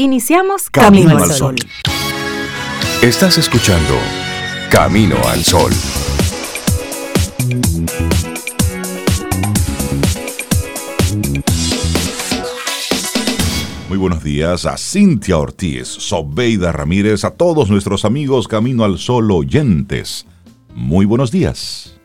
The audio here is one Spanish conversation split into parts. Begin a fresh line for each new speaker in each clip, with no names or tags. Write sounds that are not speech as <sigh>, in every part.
Iniciamos Camino, al Sol.
Estás escuchando Camino al Sol. Muy buenos días a Cintia Ortiz, Sobeida Ramírez, a todos nuestros amigos Camino al Sol oyentes. Muy buenos días.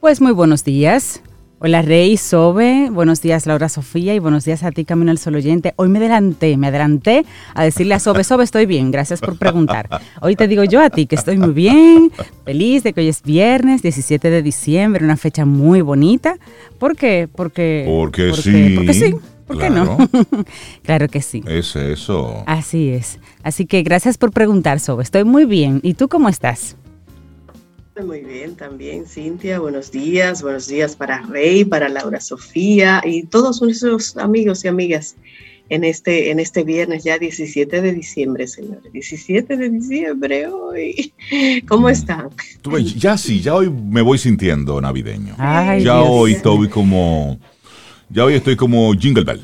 Pues muy buenos días. Hola Rey, Sobe, buenos días Laura Sofía y buenos días a ti Camino al Sol Oyente. Hoy me adelanté, me adelanté a decirle a Sobe, Sobe estoy bien, gracias por preguntar. Hoy te digo yo a ti que estoy muy bien, feliz de que hoy es viernes 17 de diciembre, una fecha muy bonita. ¿Por qué? Porque,
porque, sí.
Porque sí. ¿Por qué no? <laughs> claro que sí.
Es eso.
Así es. Así que gracias por preguntar, Sobe. Estoy muy bien. ¿Y tú cómo estás?
Muy bien, también Cintia, buenos días, buenos días para Rey, para Laura Sofía y todos nuestros amigos y amigas en este, en este viernes ya 17 de diciembre, señores. 17 de diciembre hoy. <laughs> ¿Cómo mm. están?
Ya sí, ya hoy me voy sintiendo navideño. ya hoy estoy como ya hoy estoy como Jingle Bell.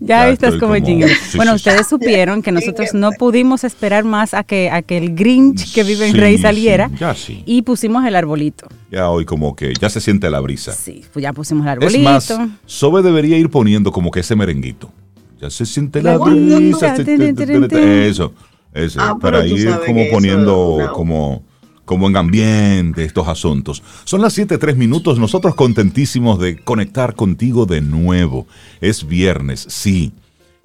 Ya, estás como, Jingle bueno, ustedes supieron que nosotros no pudimos esperar más a que, a que el Grinch que vive en Rey saliera.
ya sí.
Y pusimos el arbolito.
Ya hoy como que ya se siente la brisa.
Sí, pues ya pusimos el arbolito.
Es más, Sobe debería ir poniendo como que ese merenguito. Ya se siente la brisa. Eso, eso. Ah, para ir como poniendo como como en ambiente estos asuntos. Son las 7, minutos, nosotros contentísimos de conectar contigo de nuevo. Es viernes, sí.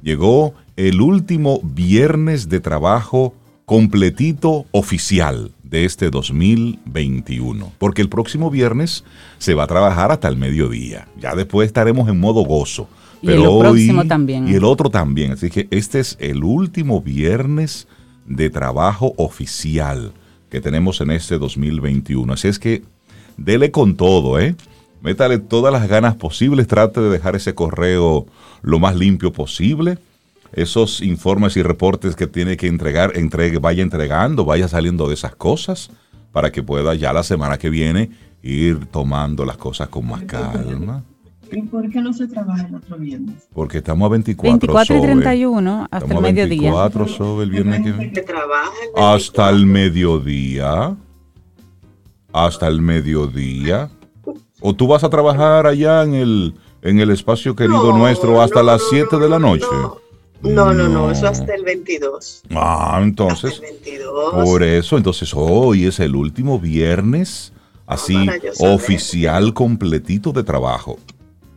Llegó el último viernes de trabajo completito oficial de este 2021, porque el próximo viernes se va a trabajar hasta el mediodía. Ya después estaremos en modo gozo. Pero y el próximo también. Y el otro también. Así que este es el último viernes de trabajo oficial que tenemos en este 2021. Así es que dele con todo, ¿eh? Métale todas las ganas posibles, trate de dejar ese correo lo más limpio posible. Esos informes y reportes que tiene que entregar, entregue, vaya entregando, vaya saliendo de esas cosas para que pueda ya la semana que viene ir tomando las cosas con más calma.
¿Y por qué no se trabaja el otro viernes?
Porque estamos a 24.
24 y 31 hasta el mediodía.
24 sobre el viernes que viene. Hasta el mediodía. Hasta el mediodía. ¿O tú vas a trabajar allá en el, en el espacio querido nuestro hasta las 7 de la noche?
No, no, no, eso hasta el 22.
Ah, entonces.
Hasta el 22.
Por eso, entonces hoy es el último viernes así oficial completito de trabajo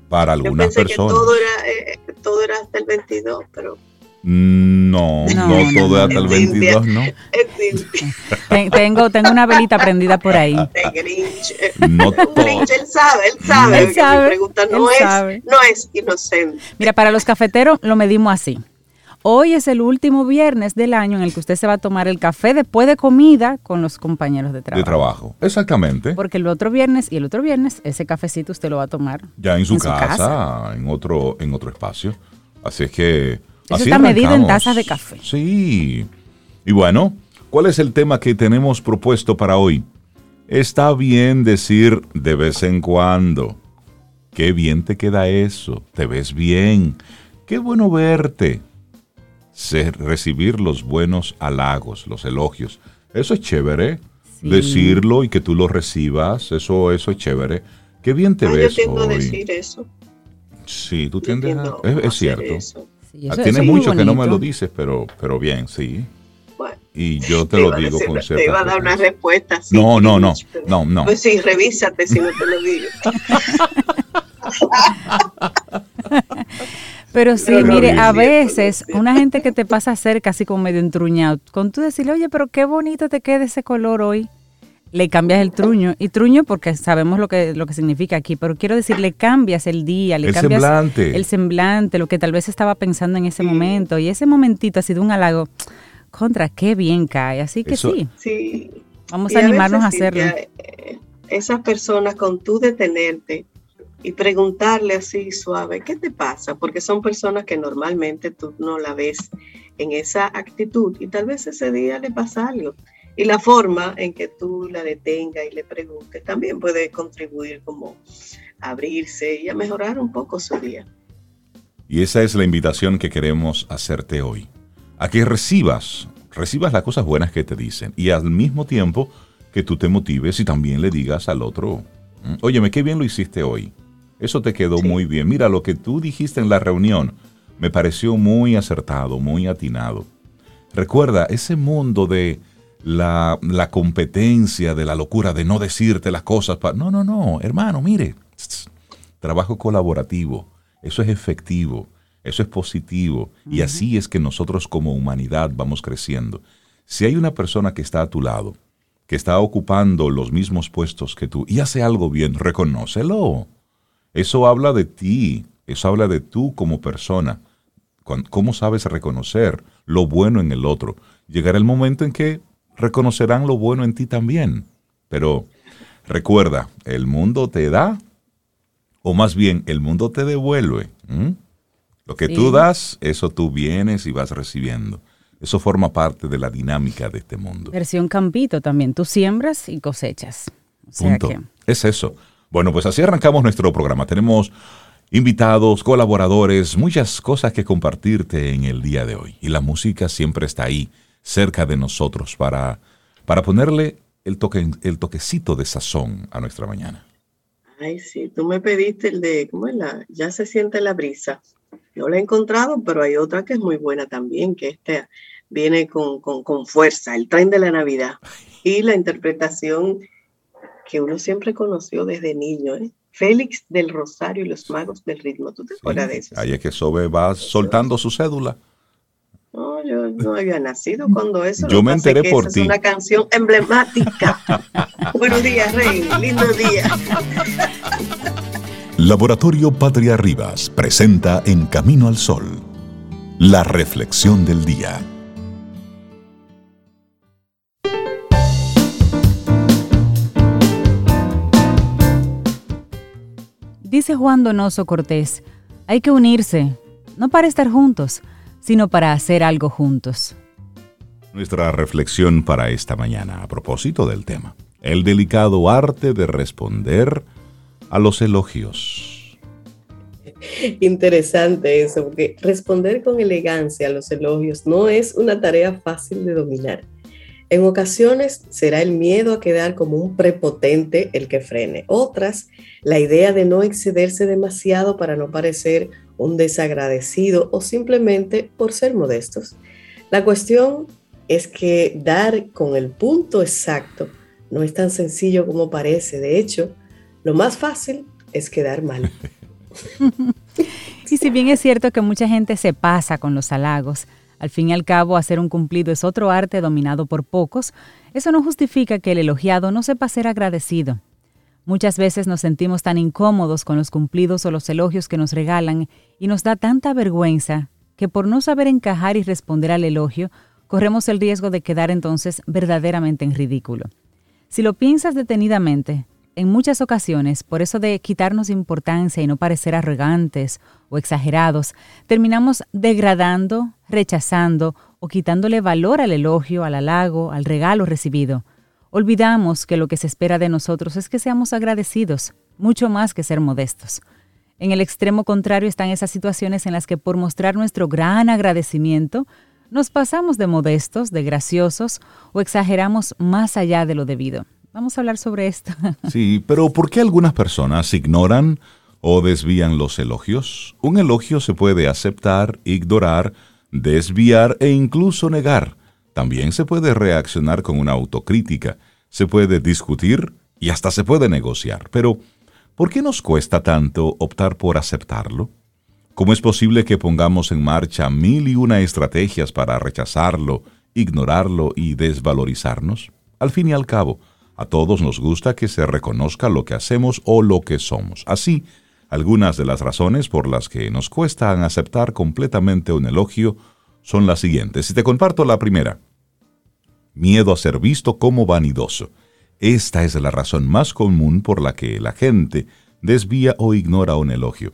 para algunas personas.
todo, era, eh, todo era hasta el 22, pero...
No, no, todo era hasta el 22, ¿no? <laughs>
tengo, tengo una velita prendida por ahí. <laughs>
No
Grinch, él sabe, él sabe. Él sabe. pregunta no, es, no es inocente.
Mira, para los cafeteros lo medimos así. Hoy es el último viernes del año en el que usted se va a tomar el café después de comida con los compañeros de trabajo.
De trabajo, exactamente.
Porque el otro viernes y el otro viernes ese cafecito usted lo va a tomar
ya en su, casa, en otro en otro espacio. Así es que
Eso está medido en tazas de café.
Sí. Y bueno, ¿cuál es el tema que tenemos propuesto para hoy? Está bien decir de vez en cuando. Qué bien te queda eso. Te ves bien. Qué bueno verte recibir los buenos halagos, los elogios. Eso es chévere. Decirlo y que tú lo recibas, eso, eso es chévere. Qué bien te ves
yo a decir eso.
Sí, tú tiendes a, es, cierto. Ah, tienes mucho que no me lo dices, pero, pero bien, sí. y yo te, lo digo con cierta
Te iba a dar una respuesta.
no, no, no, no, no.
Pues sí, revísate si no te lo digo. <laughs> <laughs>
Pero sí, mire, a veces una gente que te pasa cerca así como medio entruñado, con tú decirle, oye, pero qué bonito te queda ese color hoy, le cambias el truño. Y truño porque sabemos lo que, lo que significa aquí, pero quiero decir, le cambias el día, le cambias
semblante.
el semblante, lo que tal vez estaba pensando en ese momento. Y ese momentito ha sido un halago, contra, qué bien cae. Así que sí.
Sí.
Vamos a, animarnos a, hacerlo.
Eh, esas personas con tú detenerte y preguntarle así suave, ¿qué te pasa? Porque son personas que normalmente tú no la ves en esa actitud y tal vez ese día le pasa algo. Y la forma en que tú la detengas y le preguntes también puede contribuir como a abrirse y a mejorar un poco su día.
Y esa es la invitación que queremos hacerte hoy. A que recibas, recibas las cosas buenas que te dicen y al mismo tiempo que tú te motives y también le digas al otro, mm, óyeme, qué bien lo hiciste hoy. Eso te quedó muy bien. Mira, lo que tú dijiste en la reunión me pareció muy acertado, muy atinado. Recuerda, ese mundo de la, competencia, de la locura, de no decirte las cosas. no, no, no, hermano, mire. Trabajo colaborativo, eso es efectivo, eso es positivo. Y así es que nosotros como humanidad vamos creciendo. Si hay una persona que está a tu lado, que está ocupando los mismos puestos que tú y hace algo bien, reconócelo. Eso habla de ti, eso habla de tú como persona. ¿Cómo sabes reconocer lo bueno en el otro? Llegará el momento en que reconocerán lo bueno en ti también. Pero recuerda, el mundo te da, o más bien el mundo te devuelve. Lo que tú das, eso tú vienes y vas recibiendo. Eso forma parte de la dinámica de este mundo.
Versión campito también. Tú siembras y cosechas.
Punto. Es eso. Bueno, pues así arrancamos nuestro programa. Tenemos invitados, colaboradores, muchas cosas que compartirte en el día de hoy. Y la música siempre está ahí, cerca de nosotros, para, para ponerle el, toque, el toquecito de sazón a nuestra mañana.
Ay, sí, tú me pediste el de, ¿cómo es la? Ya se siente la brisa. No la he encontrado, pero hay otra que es muy buena también, que este viene con, con, con fuerza, el tren de la Navidad. Y la interpretación que uno siempre conoció desde niño, ¿eh? Félix del Rosario y los Magos del Ritmo. ¿Tú te acuerdas de eso?
Ahí es que Sobe va soltando su cédula.
No, yo no había nacido cuando eso.
Yo me enteré por ti.
Es una canción emblemática. <laughs> Buenos días, Rey. Lindo día.
Laboratorio Patria Rivas presenta En Camino al Sol, la reflexión del día.
Dice Juan Donoso Cortés, hay que unirse, no para estar juntos, sino para hacer algo juntos.
Nuestra reflexión para esta mañana a propósito del tema, el delicado arte de responder a los elogios.
Interesante eso, porque responder con elegancia a los elogios no es una tarea fácil de dominar. En ocasiones será el miedo a quedar como un prepotente el que frene. Otras, la idea de no excederse demasiado para no parecer un desagradecido o simplemente por ser modestos. La cuestión es que dar con el punto exacto no es tan sencillo como parece. De hecho, lo más fácil es quedar mal. <laughs>
y si bien es cierto que mucha gente se pasa con los halagos, al fin y al cabo, hacer un cumplido es otro arte dominado por pocos. Eso no justifica que el elogiado no sepa ser agradecido. Muchas veces nos sentimos tan incómodos con los cumplidos o los elogios que nos regalan y nos da tanta vergüenza que por no saber encajar y responder al elogio, corremos el riesgo de quedar entonces verdaderamente en ridículo. Si lo piensas detenidamente, en muchas ocasiones, por eso de quitarnos importancia y no parecer arrogantes o exagerados, terminamos degradando, rechazando o quitándole valor al elogio, al halago, al regalo recibido. Olvidamos que lo que se espera de nosotros es que seamos agradecidos, mucho más que ser modestos. En el extremo contrario están esas situaciones en las que por mostrar nuestro gran agradecimiento, nos pasamos de modestos, de graciosos o exageramos más allá de lo debido. Vamos a hablar sobre esto. <laughs>
Sí, pero ¿por qué algunas personas ignoran o desvían los elogios? Un elogio se puede aceptar, ignorar, desviar e incluso negar. También se puede reaccionar con una autocrítica, se puede discutir y hasta se puede negociar. Pero, ¿por qué nos cuesta tanto optar por aceptarlo? ¿Cómo es posible que pongamos en marcha mil y una estrategias para rechazarlo, ignorarlo y desvalorizarnos? Al fin y al cabo, a todos nos gusta que se reconozca lo que hacemos o lo que somos. Así, algunas de las razones por las que nos cuesta aceptar completamente un elogio son las siguientes. Si te comparto la primera, miedo a ser visto como vanidoso. Esta es la razón más común por la que la gente desvía o ignora un elogio.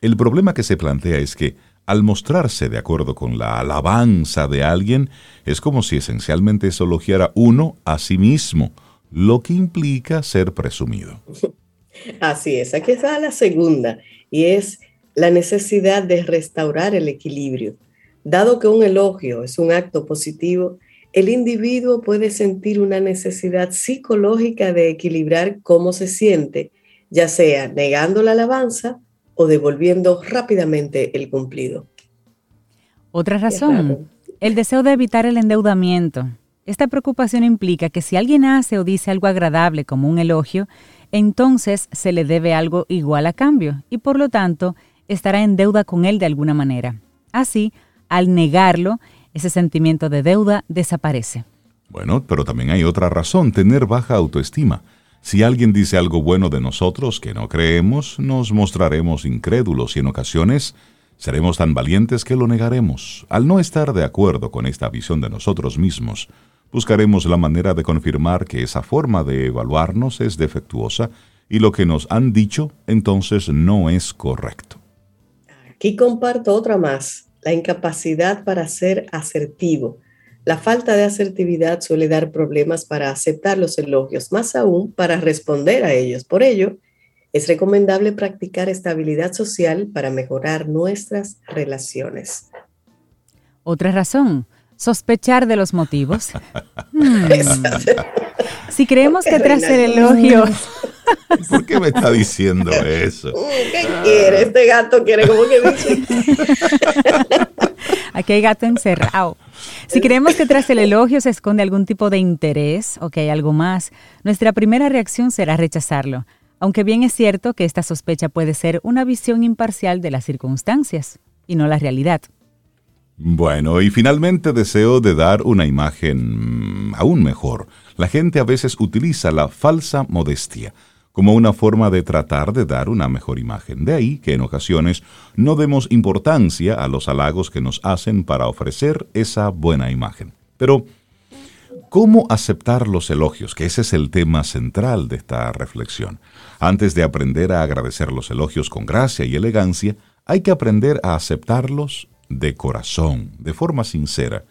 El problema que se plantea es que, al mostrarse de acuerdo con la alabanza de alguien, es como si esencialmente se elogiara uno a sí mismo, lo que implica ser presumido. <laughs>
Así es, aquí está la segunda, y es la necesidad de restaurar el equilibrio. Dado que un elogio es un acto positivo, el individuo puede sentir una necesidad psicológica de equilibrar cómo se siente, ya sea negando la alabanza o devolviendo rápidamente el cumplido.
Otra razón, el deseo de evitar el endeudamiento. Esta preocupación implica que si alguien hace o dice algo agradable como un elogio, entonces se le debe algo igual a cambio y por lo tanto estará en deuda con él de alguna manera. Así, al negarlo, ese sentimiento de deuda desaparece.
Bueno, pero también hay otra razón, tener baja autoestima. Si alguien dice algo bueno de nosotros que no creemos, nos mostraremos incrédulos y en ocasiones seremos tan valientes que lo negaremos. Al no estar de acuerdo con esta visión de nosotros mismos, buscaremos la manera de confirmar que esa forma de evaluarnos es defectuosa y lo que nos han dicho entonces no es correcto.
Aquí comparto otra más, la incapacidad para ser asertivo. La falta de asertividad suele dar problemas para aceptar los elogios, más aún para responder a ellos. Por ello, es recomendable practicar estabilidad social para mejorar nuestras relaciones.
Otra razón, sospechar de los motivos. <laughs> Hmm. Si creemos que tras el elogio <laughs>
¿Por qué me está diciendo eso?
¿Qué quiere? Este gato quiere como que. <laughs>
Aquí hay gato encerrado. Si creemos que tras el elogio se esconde algún tipo de interés o que hay algo más, nuestra primera reacción será rechazarlo, aunque bien es cierto que esta sospecha puede ser una visión imparcial de las circunstancias y no la realidad.
Bueno, y finalmente deseo de dar una imagen aún mejor. La gente a veces utiliza la falsa modestia como una forma de tratar de dar una mejor imagen. De ahí que en ocasiones no demos importancia a los halagos que nos hacen para ofrecer esa buena imagen. Pero, ¿cómo aceptar los elogios? Que ese es el tema central de esta reflexión. Antes de aprender a agradecer los elogios con gracia y elegancia, hay que aprender a aceptarlos de corazón, de forma sincera.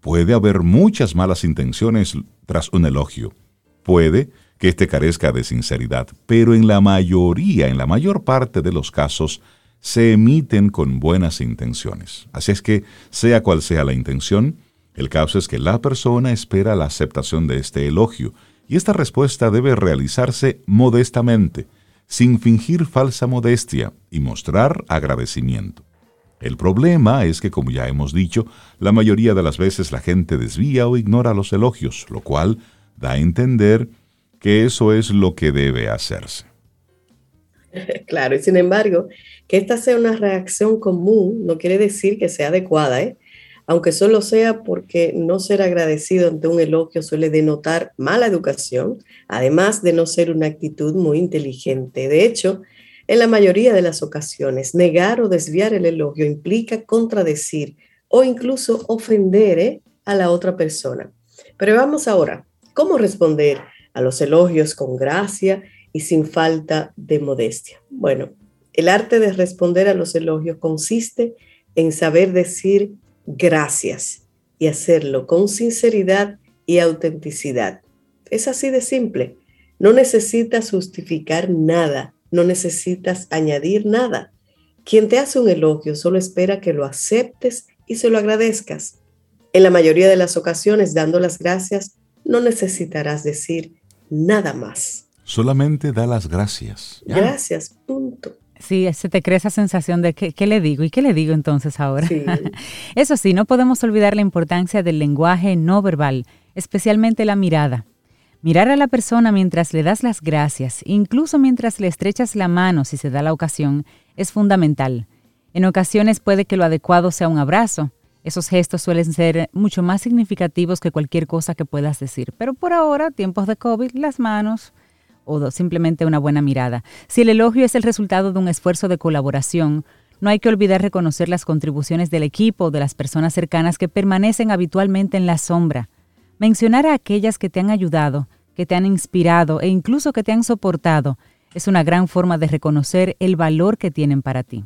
Puede haber muchas malas intenciones tras un elogio. Puede que éste carezca de sinceridad, pero en la mayoría, en la mayor parte de los casos, se emiten con buenas intenciones. Así es que, sea cual sea la intención, el caso es que la persona espera la aceptación de este elogio, y esta respuesta debe realizarse modestamente, sin fingir falsa modestia y mostrar agradecimiento. El problema es que, como ya hemos dicho, la mayoría de las veces la gente desvía o ignora los elogios, lo cual da a entender que eso es lo que debe hacerse. <laughs>
Claro, y sin embargo, que esta sea una reacción común no quiere decir que sea adecuada, ¿eh? aunque solo sea porque no ser agradecido ante un elogio suele denotar mala educación, además de no ser una actitud muy inteligente. De hecho, en la mayoría de las ocasiones, negar o desviar el elogio implica contradecir o incluso ofender ¿eh? a la otra persona. Pero vamos ahora, ¿cómo responder a los elogios con gracia y sin falta de modestia. Bueno, el arte de responder a los elogios consiste en saber decir gracias y hacerlo con sinceridad y autenticidad. Es así de simple. No necesitas justificar nada, no necesitas añadir nada. Quien te hace un elogio solo espera que lo aceptes y se lo agradezcas. En la mayoría de las ocasiones, dando las gracias, no necesitarás decir nada más.
Solamente da las gracias.
Gracias, punto.
Sí, se te crea esa sensación de que, ¿qué le digo? ¿Y qué le digo entonces ahora? <laughs> Eso sí, no podemos olvidar la importancia del lenguaje no verbal, especialmente la mirada. Mirar a la persona mientras le das las gracias, incluso mientras le estrechas la mano si se da la ocasión, es fundamental. En ocasiones puede que lo adecuado sea un abrazo, esos gestos suelen ser mucho más significativos que cualquier cosa que puedas decir. Pero por ahora, tiempos de COVID, las manos o simplemente una buena mirada. Si el elogio es el resultado de un esfuerzo de colaboración, no hay que olvidar reconocer las contribuciones del equipo o de las personas cercanas que permanecen habitualmente en la sombra. Mencionar a aquellas que te han ayudado, que te han inspirado e incluso que te han soportado es una gran forma de reconocer el valor que tienen para ti.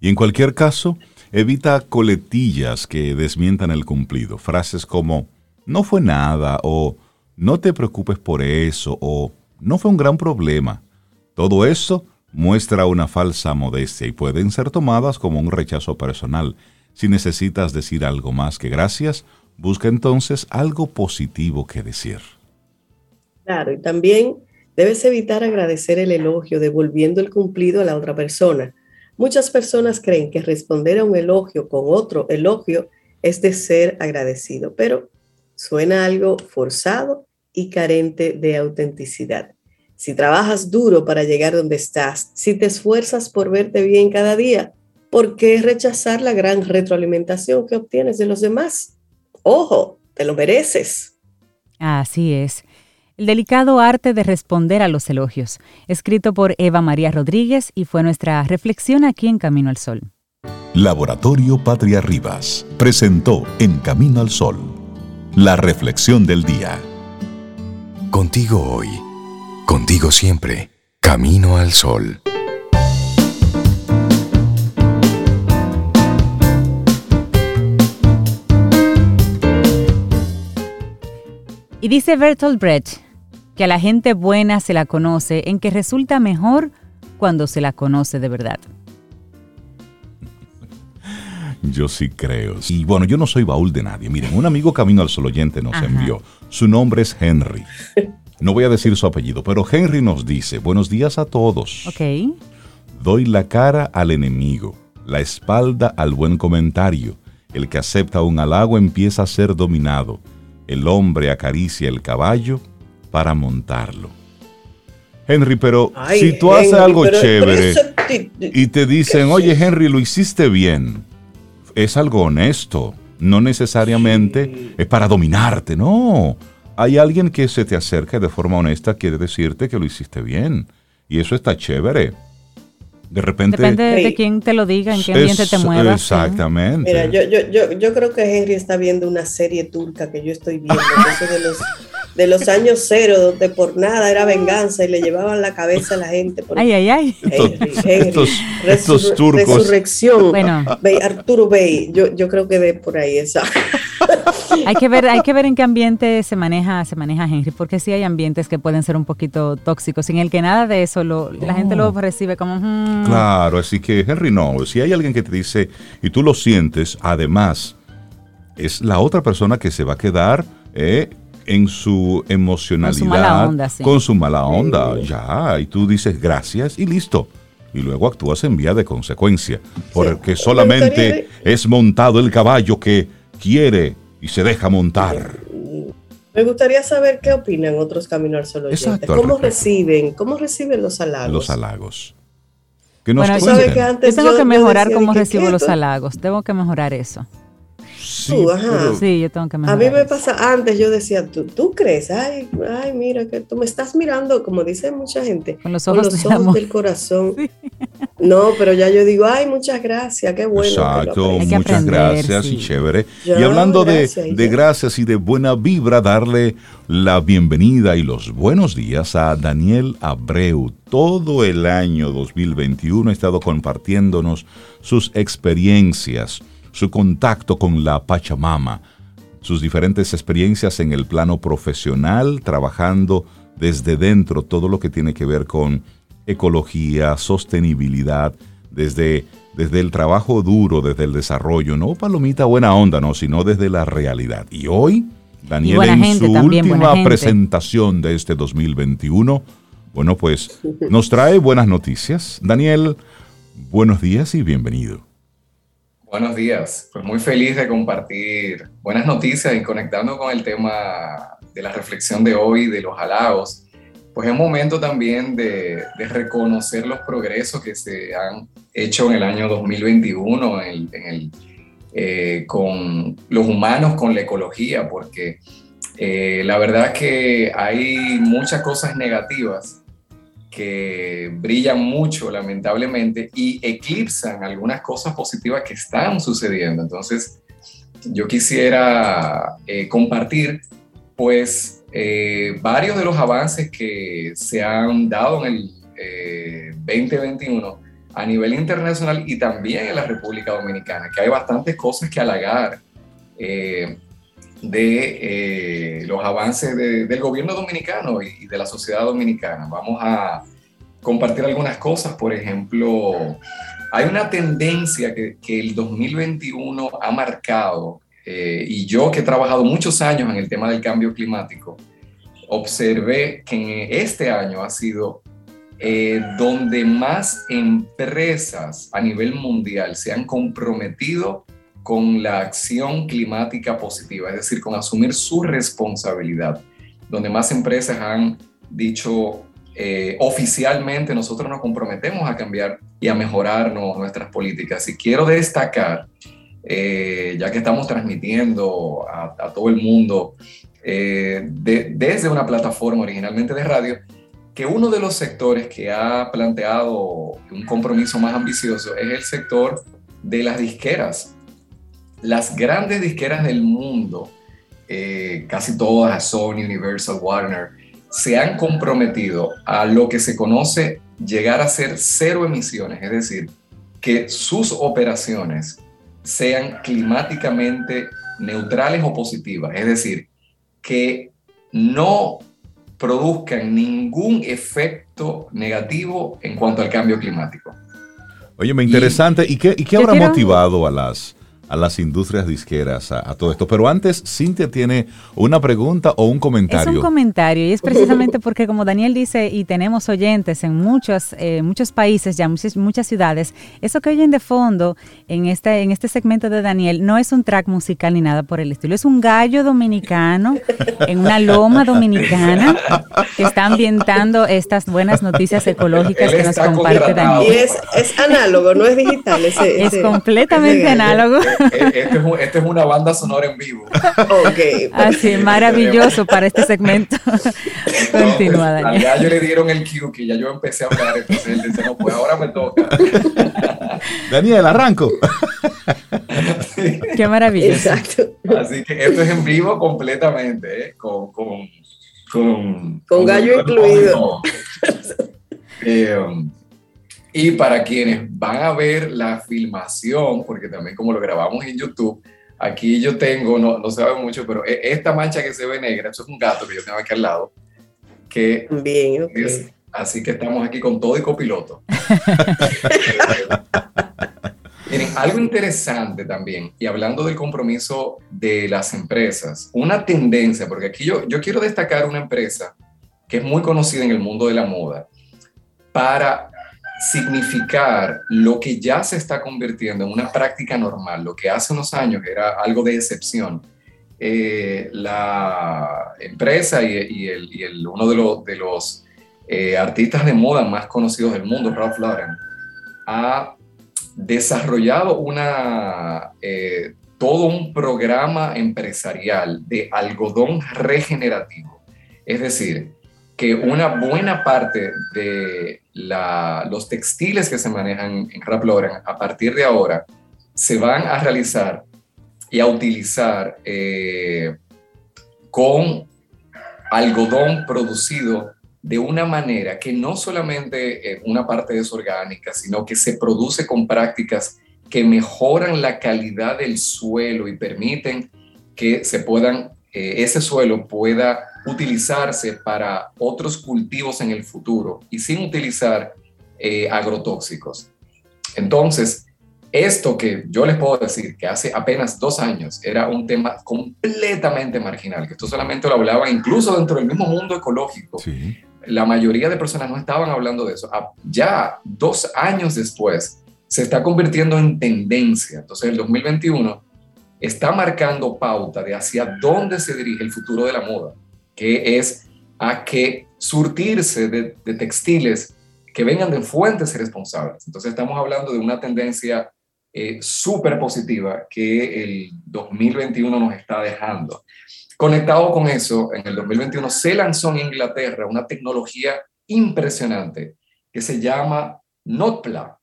Y en cualquier caso, Evita coletillas que desmientan el cumplido. Frases como no fue nada o no te preocupes por eso o no fue un gran problema. Todo eso muestra una falsa modestia y pueden ser tomadas como un rechazo personal. Si necesitas decir algo más que gracias, busca entonces algo positivo que decir.
Claro, y también debes evitar agradecer el elogio devolviendo el cumplido a la otra persona. Muchas personas creen que responder a un elogio con otro elogio es de ser agradecido, pero suena algo forzado y carente de autenticidad. Si trabajas duro para llegar donde estás, si te esfuerzas por verte bien cada día, ¿por qué rechazar la gran retroalimentación que obtienes de los demás? Ojo, te lo mereces.
Así es. El delicado arte de responder a los elogios, escrito por Eva María Rodríguez y fue nuestra reflexión aquí en Camino al Sol.
Laboratorio Patria Rivas presentó En Camino al Sol, la reflexión del día.
Contigo hoy, contigo siempre, Camino al Sol.
Y dice Bertolt Brecht que a la gente buena se la conoce en que resulta mejor cuando se la conoce de verdad.
Yo sí creo. Y bueno, yo no soy baúl de nadie. Miren, un amigo Camino al Sol oyente nos envió. Su nombre es Henry. No voy a decir su apellido, pero Henry nos dice, buenos días a todos.
Ok.
Doy la cara al enemigo, la espalda al buen comentario. El que acepta un halago empieza a ser dominado el hombre acaricia el caballo para montarlo. Henry, pero si tú haces algo chévere y te dicen, oye Henry, lo hiciste bien, es algo honesto, no necesariamente es para dominarte, no. Hay alguien que se te acerca de forma honesta, quiere decirte que lo hiciste bien. Y eso está chévere. De repente.
Depende de quién te lo diga, en qué ambiente te muevas.
Exactamente.
Mira, yo, yo, yo, yo, creo que Henry está viendo una serie turca que yo estoy viendo, eso de los, de los años cero, donde por nada era venganza y le llevaban la cabeza a la gente.
ay, ay, ay.
Henry, Henry.
Estos, estos turcos.
Resurrección. Bueno. Arturo Bey, yo, yo creo que de por ahí esa. <laughs>
hay que ver, hay que ver en qué ambiente se maneja, se maneja Henry, porque sí hay ambientes que pueden ser un poquito tóxicos, en el que nada de eso lo, la gente lo recibe como hmm".
claro, así que Henry no, si hay alguien que te dice y tú lo sientes, además es la otra persona que se va a quedar eh, en su emocionalidad, con su mala onda, con su mala onda ya, y tú dices gracias y listo. Y luego actúas en vía de consecuencia, porque solamente es montado el caballo que quiere y se deja montar.
Me gustaría saber qué opinan otros caminos al Exacto, ¿Cómo reciben, cómo reciben los halagos?
Los halagos.
Que nos bueno, yo, que antes tengo que mejorar cómo recibo los halagos. Tengo que mejorar eso.
Sí,
yo tengo que
A mí me pasa, antes yo decía, ¿tú, tú crees? Ay, ay, mira, que tú me estás mirando, como dice mucha gente,
con los ojos,
del corazón. No, pero ya yo digo, ay, muchas gracias, qué bueno.
Exacto, muchas gracias y chévere. y hablando de, de gracias y de buena vibra, darle la bienvenida y los buenos días a Daniel Abreu. Todo el año 2021 ha estado compartiéndonos sus experiencias su contacto con la Pachamama, sus diferentes experiencias en el plano profesional, trabajando desde dentro todo lo que tiene que ver con ecología, sostenibilidad, desde, desde el trabajo duro, desde el desarrollo, no palomita buena onda, no, sino desde la realidad. Y hoy, Daniel, en su última presentación de este 2021, bueno, pues nos trae buenas noticias. Daniel, buenos días y bienvenido.
Buenos días, pues muy feliz de compartir buenas noticias y conectando con el tema de la reflexión de hoy, de los halagos. Pues es momento también de, reconocer los progresos que se han hecho en el año 2021 en el, eh, con los humanos, con la ecología, porque eh, la verdad que hay muchas cosas negativas que brillan mucho, lamentablemente, y eclipsan algunas cosas positivas que están sucediendo. Entonces, yo quisiera eh, compartir, pues, eh, varios de los avances que se han dado en el 2021 eh, a nivel internacional y también en la República Dominicana, que hay bastantes cosas que halagar de eh, los avances del gobierno dominicano y, de la sociedad dominicana. Vamos a, compartir algunas cosas. Por ejemplo, hay una tendencia que, que el 2021 ha marcado, eh, y yo que he trabajado muchos años en el tema del cambio climático, observé que este año ha sido eh, donde más empresas a nivel mundial se han comprometido con la acción climática positiva, es decir, con asumir su responsabilidad, donde más empresas han dicho eh, oficialmente nosotros nos comprometemos a cambiar y a mejorar nuestras políticas. Y quiero destacar, eh, ya que estamos transmitiendo a, todo el mundo desde una plataforma originalmente de radio, que uno de los sectores que ha planteado un compromiso más ambicioso es el sector de las disqueras. Las grandes disqueras del mundo, eh, casi todas, Sony, Universal, Warner, se han comprometido a lo que se conoce llegar a ser cero emisiones, es decir, que sus operaciones sean climáticamente neutrales o positivas, es decir, que no produzcan ningún efecto negativo en cuanto al cambio climático.
Oye, me interesante. ¿Y, qué, y qué habrá motivado a las, a las industrias disqueras a, todo esto. Pero antes, Cintia tiene una pregunta o un comentario.
Es un comentario y es precisamente porque como Daniel dice y tenemos oyentes en muchos, eh, muchos países, ya muchas, muchas ciudades, eso que oyen de fondo en este, en este segmento de Daniel no es un track musical ni nada por el estilo, es un gallo dominicano en una loma dominicana que está ambientando estas buenas noticias ecológicas que nos comparte Daniel.
Y es, es análogo, no es digital.
es completamente análogo.
Esto es, es, una banda sonora en vivo.
Okay. Así, maravilloso para este segmento. <laughs> Continúa, Daniel.
Ya yo le dieron el cue que ya yo empecé a hablar, entonces él dice, no, pues ahora me toca. <laughs>
Daniel, arranco.
Qué maravilloso. Exacto.
Así que esto es en vivo completamente, ¿eh? con, con,
con, con gallo incluido. <laughs>
Eh, y para quienes van a ver la filmación, porque también como lo grabamos en YouTube, aquí yo tengo, no, no se ve mucho, pero e, esta mancha que se ve negra, eso es un gato que yo tengo aquí al lado, que
Bien, okay.
así que estamos aquí con todo y copiloto. <laughs> Miren, algo interesante también, y hablando del compromiso de las empresas, una tendencia, porque aquí yo, yo quiero destacar una empresa que es muy conocida en el mundo de la moda para significar lo que ya se está convirtiendo en una práctica normal, lo que hace unos años era algo de excepción. Eh, la empresa y, el, uno de los, eh, artistas de moda más conocidos del mundo, Ralph Lauren, ha desarrollado una, eh, todo un programa empresarial de algodón regenerativo. Es decir, que una buena parte de los textiles que se manejan en Rap a partir de ahora se van a realizar y a utilizar eh, con algodón producido de una manera que no solamente eh, una parte es orgánica, sino que se produce con prácticas que mejoran la calidad del suelo y permiten que se puedan, eh, ese suelo pueda utilizarse para otros cultivos en el futuro y sin utilizar eh, agrotóxicos. Entonces, esto que yo les puedo decir que hace apenas dos años era un tema completamente marginal, que esto solamente lo hablaba incluso dentro del mismo mundo ecológico. La mayoría de personas no estaban hablando de eso. Ah, ya dos años después se está convirtiendo en tendencia. Entonces el 2021 está marcando pauta de hacia dónde se dirige el futuro de la moda que es a que surtirse de, textiles que vengan de fuentes responsables. Entonces estamos hablando de una tendencia eh, súper positiva que el 2021 nos está dejando. Conectado con eso, en el 2021 se lanzó en Inglaterra una tecnología impresionante que se llama NotPla.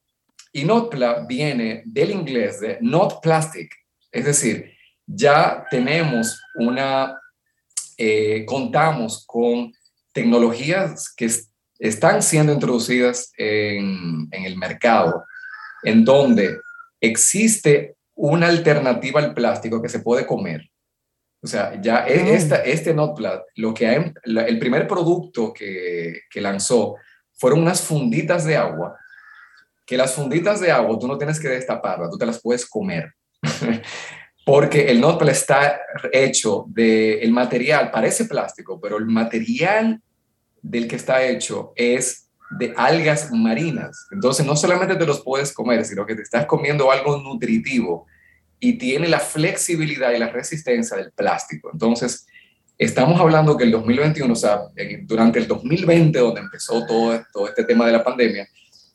Y NotPla viene del inglés de Not Plastic, es decir, ya tenemos una eh, contamos con tecnologías que están siendo introducidas en, el mercado, en donde existe una alternativa al plástico que se puede comer. O sea, ya e, esta, este NotPlat, lo que el primer producto que, que lanzó fueron unas funditas de agua, que las funditas de agua tú no tienes que destaparlas, tú te las puedes comer. <laughs> Porque el notpel está hecho de, el material, parece plástico, pero el material del que está hecho es de algas marinas. Entonces no solamente te los puedes comer, sino que te estás comiendo algo nutritivo y tiene la flexibilidad y la resistencia del plástico. Entonces, estamos hablando que el 2021, o sea, durante el 2020, donde empezó todo, todo este tema de la pandemia,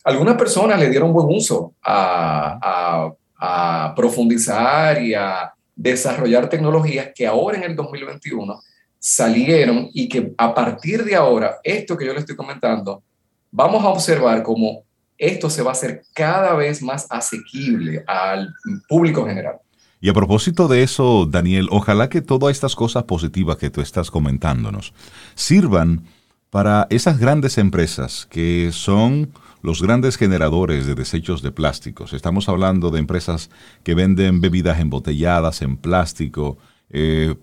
algunas personas le dieron buen uso a, a, a profundizar y a desarrollar tecnologías que ahora en el 2021 salieron y que a partir de ahora, esto que yo le estoy comentando, vamos a observar cómo esto se va a hacer cada vez más asequible al público general.
Y a propósito de eso, Daniel, ojalá que todas estas cosas positivas que tú estás comentándonos sirvan para esas grandes empresas que son los grandes generadores de desechos de plásticos. Estamos hablando de empresas que venden bebidas embotelladas en plástico, eh,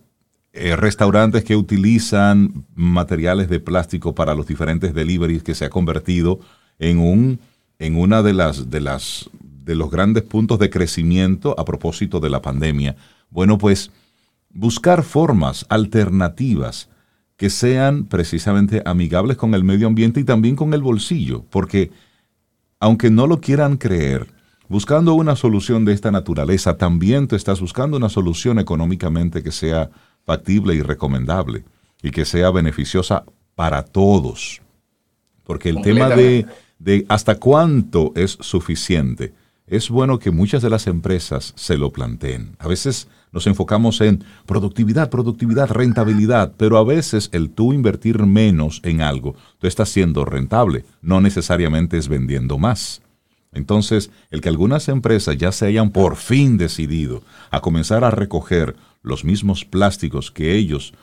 eh, restaurantes que utilizan materiales de plástico para los diferentes deliveries que se ha convertido en un en una de las de las de los grandes puntos de crecimiento a propósito de la pandemia. Bueno, pues buscar formas alternativas que sean precisamente amigables con el medio ambiente y también con el bolsillo, porque aunque no lo quieran creer, buscando una solución de esta naturaleza, también tú estás buscando una solución económicamente que sea factible y recomendable y que sea beneficiosa para todos. Porque el tema de, de hasta cuánto es suficiente, es bueno que muchas de las empresas se lo planteen. A veces nos enfocamos en productividad, productividad, rentabilidad, pero a veces el tú invertir menos en algo, tú estás siendo rentable, no necesariamente es vendiendo más. Entonces, el que algunas empresas ya se hayan por fin decidido a comenzar a recoger los mismos plásticos que ellos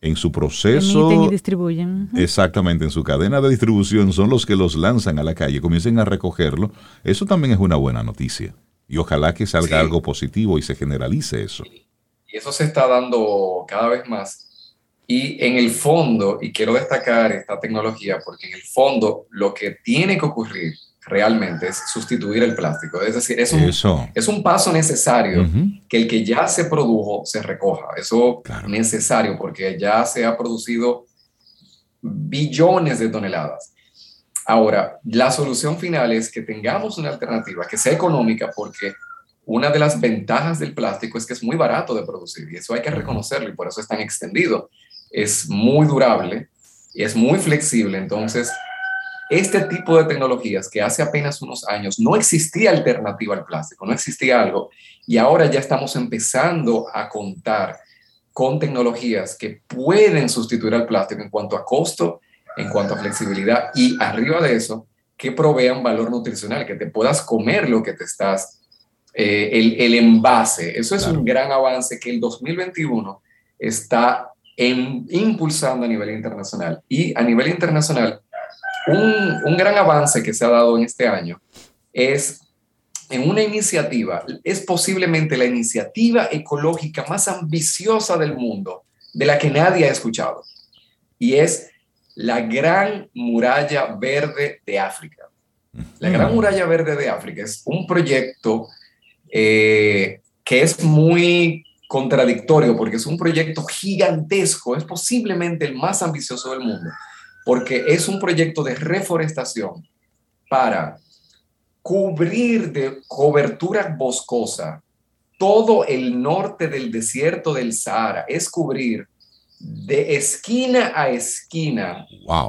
en su proceso
y distribuyen.
Exactamente, en su cadena de distribución son los que los lanzan a la calle, comiencen a recogerlo. Eso también es una buena noticia. Y ojalá que salga algo positivo y se generalice eso.
Y eso se está dando cada vez más. Y en el fondo, y quiero destacar esta tecnología, porque en el fondo lo que tiene que ocurrir realmente es sustituir el plástico. Es decir, es un, es un paso necesario que el que ya se produjo se recoja. Eso es necesario porque ya se ha producido billones de toneladas. Ahora, la solución final es que tengamos una alternativa que sea económica porque una de las ventajas del plástico es que es muy barato de producir y eso hay que reconocerlo y por eso es tan extendido. Es muy durable y es muy flexible, entonces este tipo de tecnologías que hace apenas unos años no existía alternativa al plástico, no existía algo, y ahora ya estamos empezando a contar con tecnologías que pueden sustituir al plástico en cuanto a costo, en cuanto a flexibilidad y arriba de eso, que provean valor nutricional, que te puedas comer lo que te estás, eh, el, envase. Eso es un gran avance que el 2021 está impulsando a nivel internacional. Y a nivel internacional, un, gran avance que se ha dado en este año es en una iniciativa, es posiblemente la iniciativa ecológica más ambiciosa del mundo, de la que nadie ha escuchado, y es la Gran Muralla Verde de África. La Gran Muralla Verde de África es un proyecto eh, que es muy contradictorio porque es un proyecto gigantesco, es posiblemente el más ambicioso del mundo porque es un proyecto de reforestación para cubrir de cobertura boscosa todo el norte del desierto del Sahara, es cubrir de esquina a esquina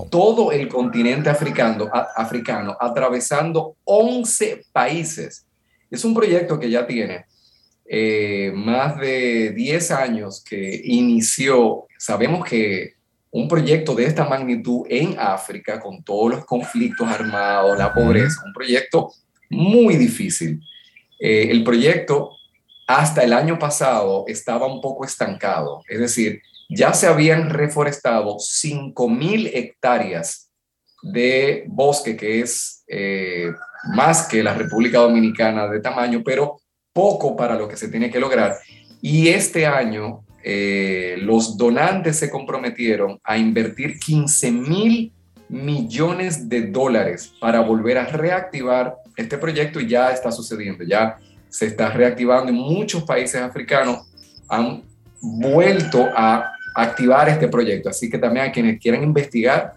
todo el continente africano, africano, atravesando 11 países. Es un proyecto que ya tiene eh, más de 10 años que inició. Sabemos que un proyecto de esta magnitud en África, con todos los conflictos armados, la pobreza, un proyecto muy difícil. Eh, el proyecto hasta el año pasado estaba un poco estancado, es decir, ya se habían reforestado 5.000 hectáreas de bosque, que es eh, más que la República Dominicana de tamaño, pero poco para lo que se tiene que lograr. Y este año eh, los donantes se comprometieron a invertir 15 mil millones de dólares para volver a reactivar este proyecto y ya está sucediendo, ya se está reactivando muchos países africanos han vuelto a activar este proyecto. Así que también a quienes quieran investigar,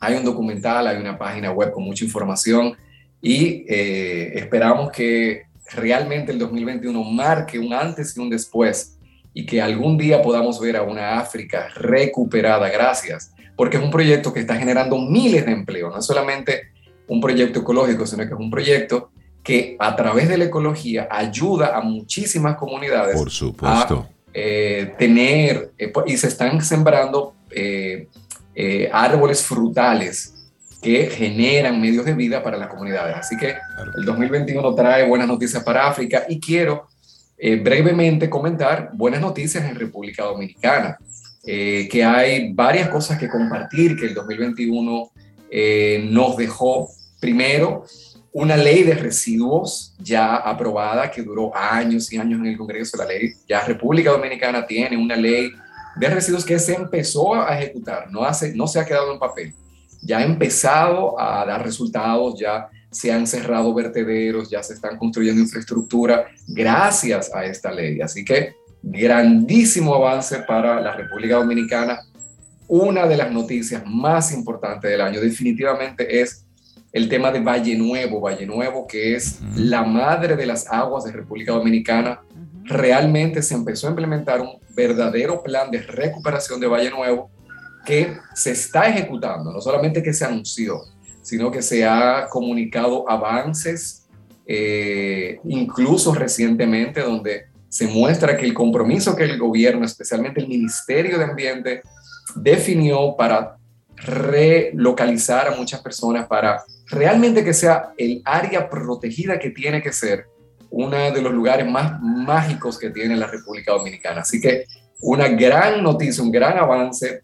hay un documental, hay una página web con mucha información y eh, esperamos que realmente el 2021 marque un antes y un después y que algún día podamos ver a una África recuperada, gracias, porque es un proyecto que está generando miles de empleos, no es solamente un proyecto ecológico, sino que es un proyecto que a través de la ecología ayuda a muchísimas comunidades
Por supuesto.
Eh, tener, eh, y se están sembrando eh, árboles frutales que generan medios de vida para las comunidades. Así que el 2021 trae buenas noticias para África y quiero brevemente comentar buenas noticias en República Dominicana, que hay varias cosas que compartir que el 2021 nos dejó. Primero, una ley de residuos ya aprobada que duró años y años en el Congreso. La ley, ya República Dominicana tiene una ley de residuos que se empezó a ejecutar, no, hace, no se ha quedado en papel. Ya ha empezado a dar resultados, ya se han cerrado vertederos, ya se están construyendo infraestructura gracias a esta ley. Así que grandísimo avance para la República Dominicana. Una de las noticias más importantes del año definitivamente es el tema de Valle Nuevo, Valle Nuevo, que es la madre de las aguas de República Dominicana. Realmente se empezó a implementar un verdadero plan de recuperación de Valle Nuevo que se está ejecutando, no solamente que se anunció, sino que se ha comunicado avances, eh, incluso recientemente, donde se muestra que el compromiso que el gobierno, especialmente el Ministerio de Ambiente, definió para relocalizar a muchas personas, para realmente que sea el área protegida que tiene que ser uno de los lugares más mágicos que tiene la República Dominicana. Así que una gran noticia, un gran avance.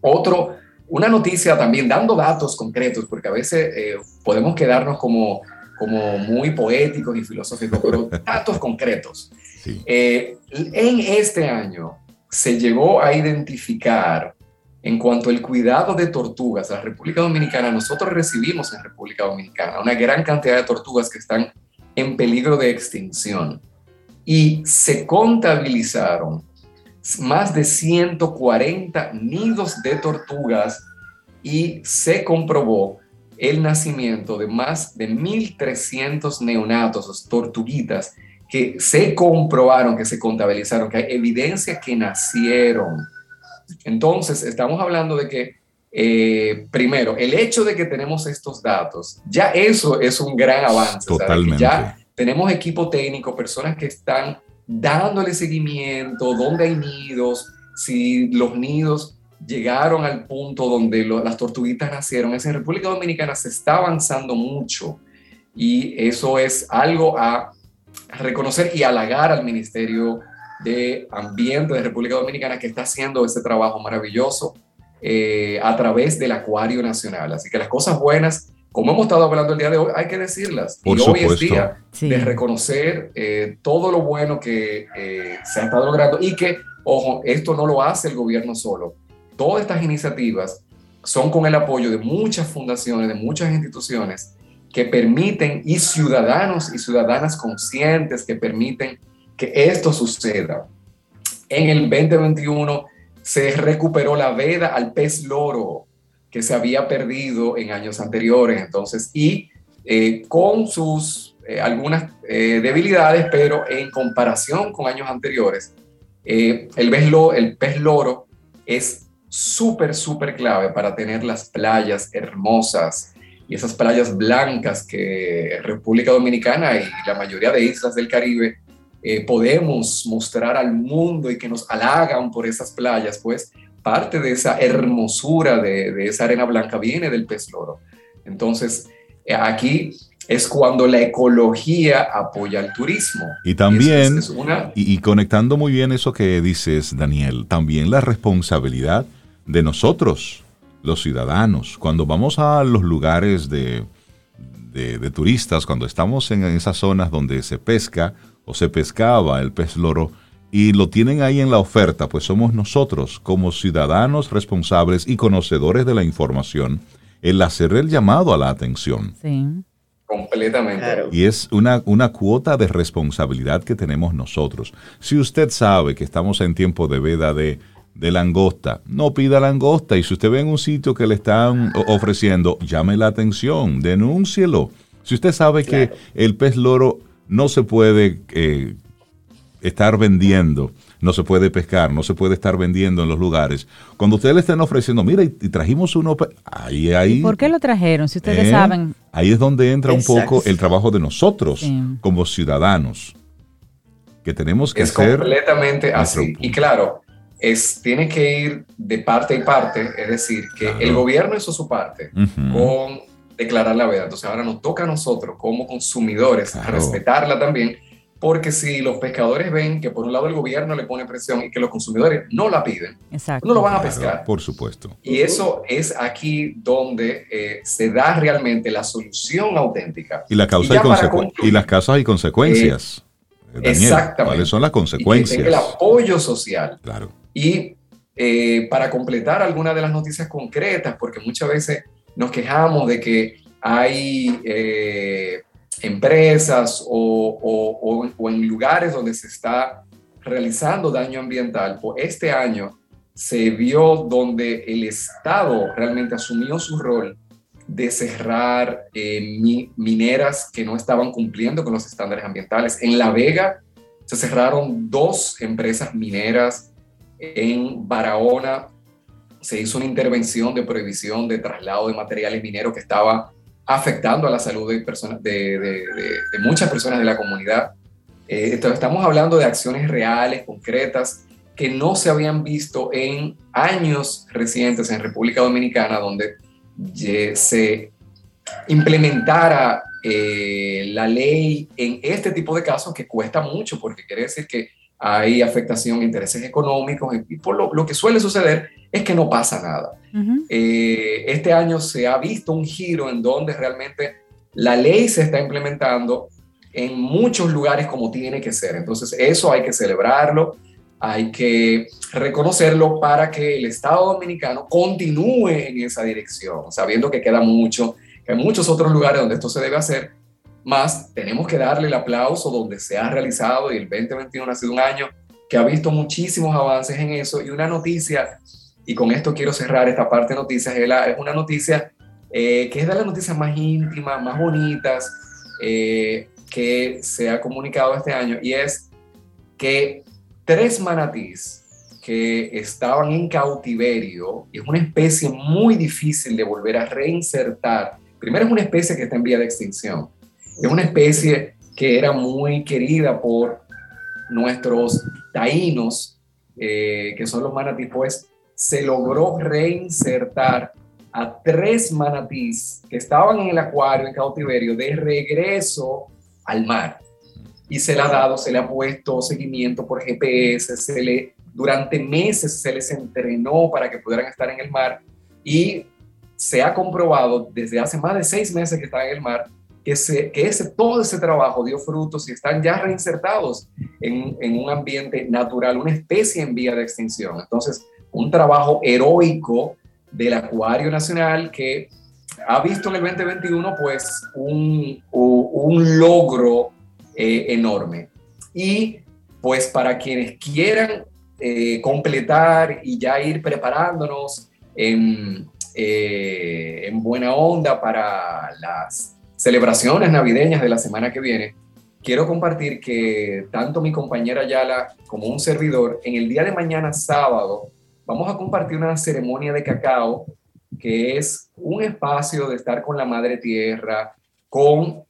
Otro, una noticia también dando datos concretos, porque a veces eh, podemos quedarnos como, como muy poéticos y filosóficos, pero <laughs> datos concretos. Eh, en este año se llegó a identificar en cuanto al cuidado de tortugas, la República Dominicana, nosotros recibimos en República Dominicana una gran cantidad de tortugas que están en peligro de extinción y se contabilizaron más de 140 nidos de tortugas y se comprobó el nacimiento de más de 1.300 neonatos, tortuguitas, que se comprobaron, que se contabilizaron, que hay evidencia que nacieron entonces, estamos hablando de que, eh, primero, el hecho de que tenemos estos datos, ya eso es un gran avance.
Totalmente.
ya tenemos equipo técnico, personas que están dándole seguimiento, dónde hay nidos, si los nidos llegaron al punto donde las tortuguitas nacieron. En República Dominicana se está avanzando mucho y eso es algo a reconocer y halagar al Ministerio de Ambiente de República Dominicana que está haciendo ese trabajo maravilloso eh, a través del Acuario Nacional. Así que las cosas buenas, como hemos estado hablando el día de hoy, hay que decirlas.
Por
y
hoy
es día de reconocer eh, todo lo bueno que eh, se ha estado logrando y que, ojo, esto no lo hace el gobierno solo. Todas estas iniciativas son con el apoyo de muchas fundaciones, de muchas instituciones que permiten, y ciudadanos y ciudadanas conscientes que permiten esto suceda. En el 2021 se recuperó la veda al pez loro que se había perdido en años anteriores, entonces, y eh, con sus eh, algunas eh, debilidades, pero en comparación con años anteriores, el, el pez loro es súper, súper clave para tener las playas hermosas y esas playas blancas que República Dominicana y la mayoría de islas del Caribe eh, podemos mostrar al mundo y que nos halagan por esas playas, pues parte de esa hermosura de, esa arena blanca viene del pez loro. Entonces, eh, aquí es cuando la ecología apoya al turismo.
Y también, y, conectando muy bien eso que dices, Daniel, también la responsabilidad de nosotros, los ciudadanos, cuando vamos a los lugares de, de turistas, cuando estamos en esas zonas donde se pesca, o se pescaba el pez loro y lo tienen ahí en la oferta, pues somos nosotros como ciudadanos responsables y conocedores de la información el hacer el llamado a la atención.
Sí.
Completamente.
Y es una, una cuota de responsabilidad que tenemos nosotros. Si usted sabe que estamos en tiempo de veda de, langosta, no pida langosta. Y si usted ve en un sitio que le están ofreciendo, llame la atención, denúncielo. Si usted sabe que el pez loro no se puede eh, estar vendiendo no se puede pescar, no se puede estar vendiendo en los lugares. Cuando ustedes le estén ofreciendo, mira, y, trajimos uno, ahí, ahí.
¿Por qué lo trajeron? Si ustedes ¿Eh? saben.
Ahí es donde entra un poco el trabajo de nosotros como ciudadanos, que tenemos que
es completamente así. Y claro, es, tiene que ir de parte y parte, es decir, que el gobierno hizo su parte con declarar la verdad. Entonces ahora nos toca a nosotros como consumidores respetarla también porque si los pescadores ven que por un lado el gobierno le pone presión y que los consumidores no la piden, no lo van a pescar.
por supuesto.
Y eso es aquí donde eh, se da realmente la solución auténtica.
Y, la causa y, las causas y consecuencias.
Eh, exactamente.
¿Cuáles son las consecuencias?
el apoyo social.
Claro.
Y eh, para completar algunas de las noticias concretas, porque muchas veces nos quejamos de que hay empresas o, en lugares donde se está realizando daño ambiental, pues este año se vio donde el Estado realmente asumió su rol de cerrar eh, mineras que no estaban cumpliendo con los estándares ambientales. En La Vega se cerraron dos empresas mineras. En Barahona se hizo una intervención de prohibición de traslado de materiales mineros que estaba afectando a la salud de, personas, de, muchas personas de la comunidad. Eh, entonces, estamos hablando de acciones reales, concretas, que no se habían visto en años recientes en República Dominicana, donde se implementara eh, la ley en este tipo de casos que cuesta mucho, porque quiere decir que hay afectación a intereses económicos y por lo, que suele suceder es que no pasa nada. Eh, este año se ha visto un giro en donde realmente la ley se está implementando en muchos lugares como tiene que ser. Entonces eso hay que celebrarlo, hay que reconocerlo para que el Estado dominicano continúe en esa dirección, sabiendo que queda mucho, que hay muchos otros lugares donde esto se debe hacer, más tenemos que darle el aplauso donde se ha realizado y el 2021 ha sido un año que ha visto muchísimos avances en eso y una noticia, y con esto quiero cerrar esta parte de noticias, es una noticia eh, que es de las noticias más íntimas, más bonitas eh, que se ha comunicado este año y es que tres manatís que estaban en cautiverio, es una especie muy difícil de volver a reinsertar. Primero es una especie que está en vía de extinción es una especie que era muy querida por nuestros taínos, eh, que son los manatís, pues se logró reinsertar a tres manatís que estaban en el acuario en cautiverio de regreso al mar. Y se le ha dado, se le ha puesto seguimiento por GPS, se le, durante meses se les entrenó para que pudieran estar en el mar y se ha comprobado desde hace más de seis meses que están en el mar que, ese, todo ese trabajo dio frutos y están ya reinsertados en, un ambiente natural, una especie en vía de extinción. Entonces, un trabajo heroico del Acuario Nacional que ha visto en el 2021 pues un, un logro eh, enorme. Y pues para quienes quieran eh, completar y ya ir preparándonos en, eh, en buena onda para las celebraciones navideñas de la semana que viene, quiero compartir que tanto mi compañera Yala como un servidor, en el día de mañana sábado, vamos a compartir una ceremonia de cacao, que es un espacio de estar con la madre tierra, con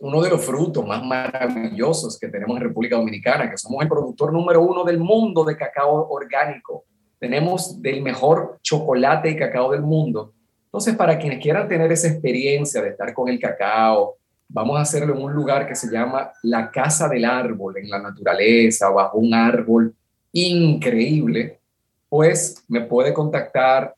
uno de los frutos más maravillosos que tenemos en República Dominicana, que somos el productor número uno del mundo de cacao orgánico. Tenemos del mejor chocolate y cacao del mundo entonces, para quienes quieran tener esa experiencia de estar con el cacao, vamos a hacerlo en un lugar que se llama la Casa del Árbol, en la naturaleza, bajo un árbol increíble, pues me puede contactar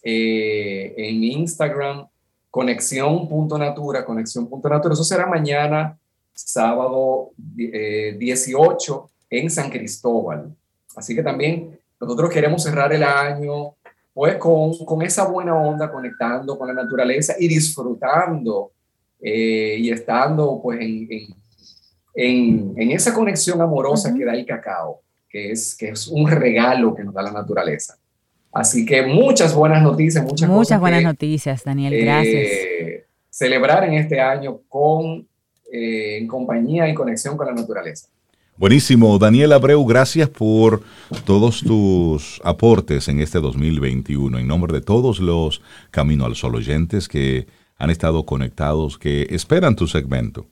eh, en Instagram, conexión.natura, conexión.natura. Eso será mañana, sábado 18, eh, en San Cristóbal. Así que también nosotros queremos cerrar el año pues con, con esa buena onda, conectando con la naturaleza y disfrutando eh, y estando pues en, en, en, esa conexión amorosa que da el cacao, que es, que es un regalo que nos da la naturaleza. Así que muchas buenas noticias, muchas,
muchas buenas noticias, Daniel, gracias.
Eh, celebrar en este año con, eh, en compañía y conexión con la naturaleza.
Buenísimo. Daniel Abreu, gracias por todos tus aportes en este 2021. En nombre de todos los Camino al Sol oyentes que han estado conectados, que esperan tu segmento,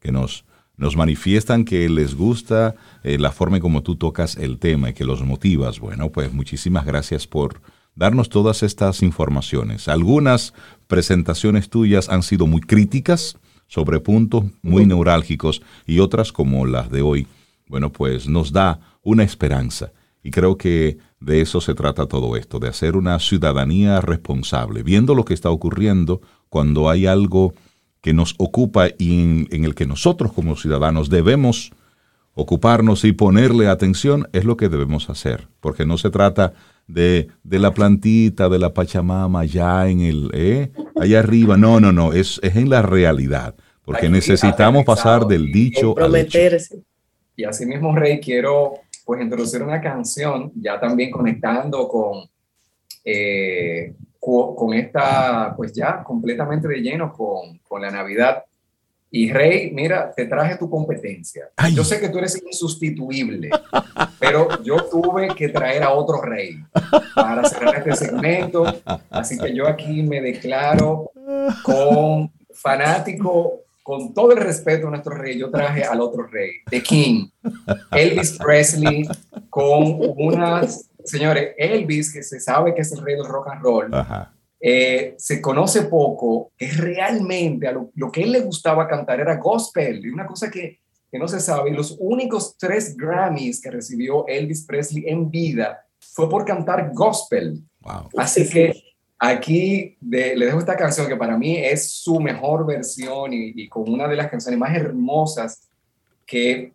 que nos, nos manifiestan que les gusta eh, la forma en como tú tocas el tema y que los motivas. Bueno, pues muchísimas gracias por darnos todas estas informaciones. Algunas presentaciones tuyas han sido muy críticas sobre puntos muy neurálgicos y otras como las de hoy, bueno, pues nos da una esperanza. Y creo que de eso se trata todo esto, de hacer una ciudadanía responsable, viendo lo que está ocurriendo cuando hay algo que nos ocupa y en, el que nosotros como ciudadanos debemos ocuparnos y ponerle atención, es lo que debemos hacer, porque no se trata de, de la plantita, de la Pachamama allá en el, ¿eh? allá arriba, no, no, no, es, es en la realidad porque necesitamos pasar del dicho al hecho.
Y así mismo, Rey, quiero pues introducir una canción, ya también conectando con, eh, con esta, pues ya completamente de lleno con, con la Navidad. Y Rey, mira, te traje tu competencia. Yo sé que tú eres insustituible, <laughs> pero yo tuve que traer a otro rey para cerrar este segmento. Así que yo aquí me declaro con fanático con todo el respeto a nuestro rey, yo traje al otro rey, The King, Elvis Presley, con unas, señores, Elvis, que se sabe que es el rey del rock and roll, eh, se conoce poco, que realmente a lo, que él le gustaba cantar era gospel, y una cosa que, que no se sabe, y los únicos tres Grammys que recibió Elvis Presley en vida fue por cantar gospel. Así que Aquí le dejo esta canción que para mí es su mejor versión y, y, con una de las canciones más hermosas que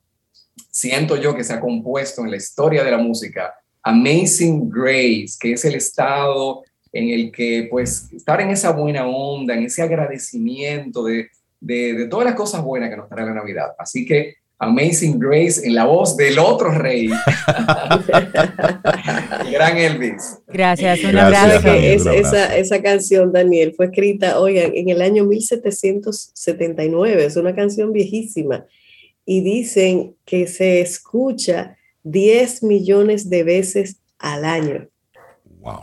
siento yo que se ha compuesto en la historia de la música, Amazing Grace, que es el estado en el que pues estar en esa buena onda, en ese agradecimiento de, de, de todas las cosas buenas que nos trae la Navidad. Así que Amazing Grace en la voz del otro rey. <laughs> gran Elvis.
Gracias, un abrazo.
esa, esa, canción, Daniel, fue escrita, oigan, en el año 1779, es una canción viejísima, y dicen que se escucha 10 millones de veces al año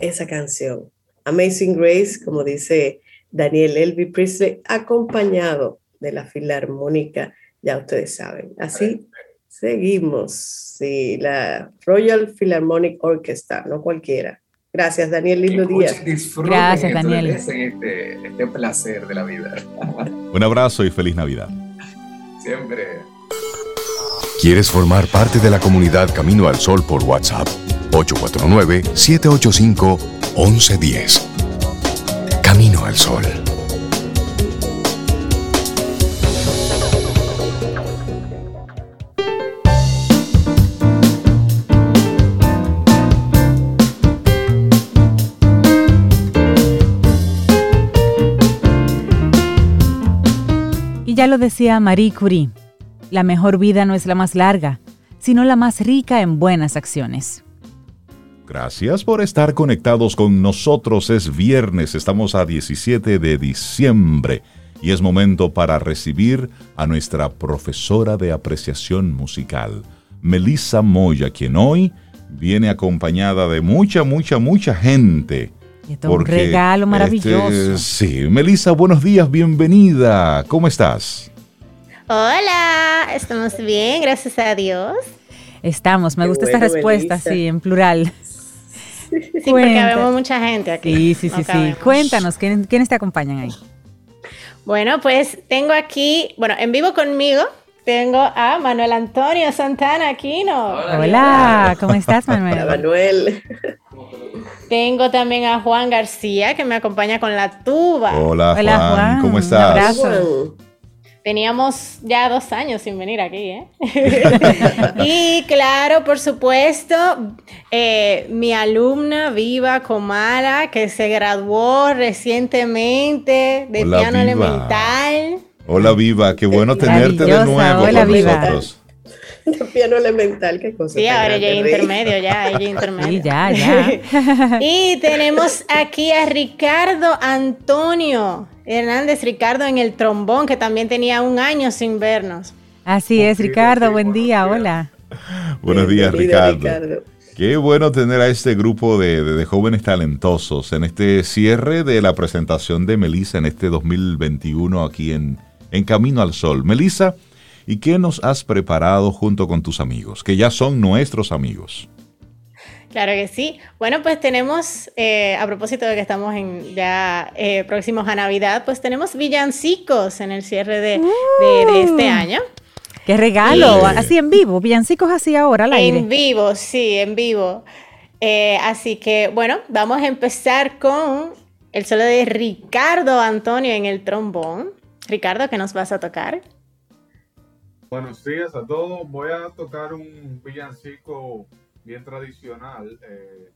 esa canción. Amazing Grace, como dice Daniel Elvis Presley, acompañado de la Filarmónica ya ustedes saben. Así seguimos. Sí, la Royal Philharmonic Orchestra, no cualquiera. Gracias, Daniel. Lindo día.
Gracias, Daniel.
Este, este placer de la vida.
Un abrazo y feliz Navidad.
Siempre.
¿Quieres formar parte de la comunidad Camino al Sol por WhatsApp? 849-785-1110. Camino al Sol.
ya lo decía Marie Curie, la mejor vida no es la más larga, sino la más rica en buenas acciones.
Gracias por estar conectados con nosotros. Es viernes, estamos a 17 de diciembre y es momento para recibir a nuestra profesora de apreciación musical, Melissa Moya, quien hoy viene acompañada de mucha, mucha, mucha gente
un regalo maravilloso. Este,
sí, Melissa, buenos días, bienvenida. ¿Cómo estás?
Hola, estamos bien, gracias a Dios.
Estamos, me gusta esta respuesta, sí, en plural.
Sí, porque vemos mucha gente aquí.
Sí, sí, sí, sí. Cuéntanos, ¿quiénes te acompañan ahí?
Bueno, pues tengo aquí, bueno, en vivo conmigo tengo a Manuel Antonio Santana Aquino.
Hola, Hola ¿cómo estás, <laughs> Manuel?
Hola, Manuel.
Tengo también a Juan García que me acompaña con la tuba.
Hola, Juan. ¿Cómo estás?
Un abrazo.
Teníamos ya dos años sin venir aquí, ¿eh? <laughs> y claro, por supuesto, eh, mi alumna Viva Comara, que se graduó recientemente de piano elemental.
Hola Viva, qué bueno tenerte de nuevo con nosotros.
De piano elemental, qué cosa.
Sí, ahora ella es intermedio, ya, ella <laughs> intermedio.
Sí, ya, ya. <laughs>
y tenemos aquí a Ricardo Antonio Hernández, Ricardo en el trombón, que también tenía un año sin vernos.
Así es, Ricardo, buen día, hola.
Buenos días, Ricardo. Qué bueno tener a este grupo de, jóvenes talentosos en este cierre de la presentación de Melissa en este 2021 aquí en, en Camino al Sol. Melissa, ¿Y qué nos has preparado junto con tus amigos, que ya son nuestros amigos?
Claro que sí. Bueno, pues tenemos, eh, a propósito de que estamos en ya eh, próximos a Navidad, pues tenemos villancicos en el cierre de, este uh. año.
¡Qué regalo! así en vivo, villancicos así ahora al aire.
En vivo, sí, en vivo. Eh, así que, bueno, vamos a empezar con el solo de Ricardo Antonio en el trombón. Ricardo, ¿qué nos vas a tocar?
Buenos días a todos. Voy a tocar un villancico bien tradicional. Eh,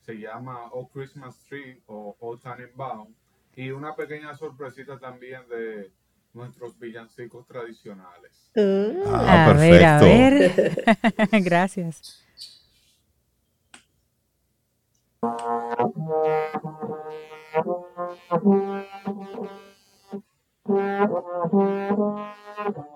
se llama Oh Christmas Tree o Old Tannenbaum. Y una pequeña sorpresita también de nuestros villancicos tradicionales.
Uh, ah, a ver, a ver. <laughs> Gracias. <laughs>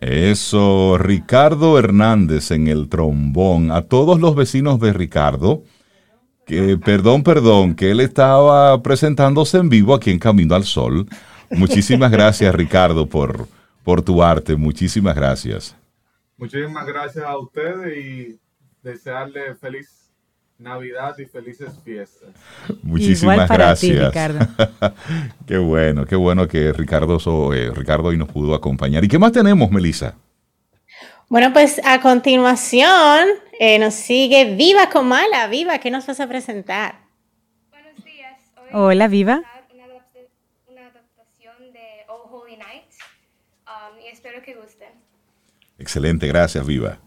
Eso, Ricardo Hernández en el trombón. A todos los vecinos de Ricardo, que perdón, perdón, que él estaba presentándose en vivo aquí en Camino al Sol. Muchísimas gracias, Ricardo, por, por tu arte. Muchísimas gracias.
Muchísimas gracias a ustedes y desearle feliz Navidad y felices fiestas.
Muchísimas gracias. <laughs> qué bueno, qué bueno que Ricardo, eh, Ricardo hoy nos pudo acompañar. ¿Y qué más tenemos, Melissa?
Bueno, pues a continuación eh, nos sigue Viva Comala. Viva, ¿qué nos vas a presentar?
Buenos días.
Hola, Viva.
Una, adaptación de Oh Holy Night um, y espero que gusten.
Excelente, gracias, Viva.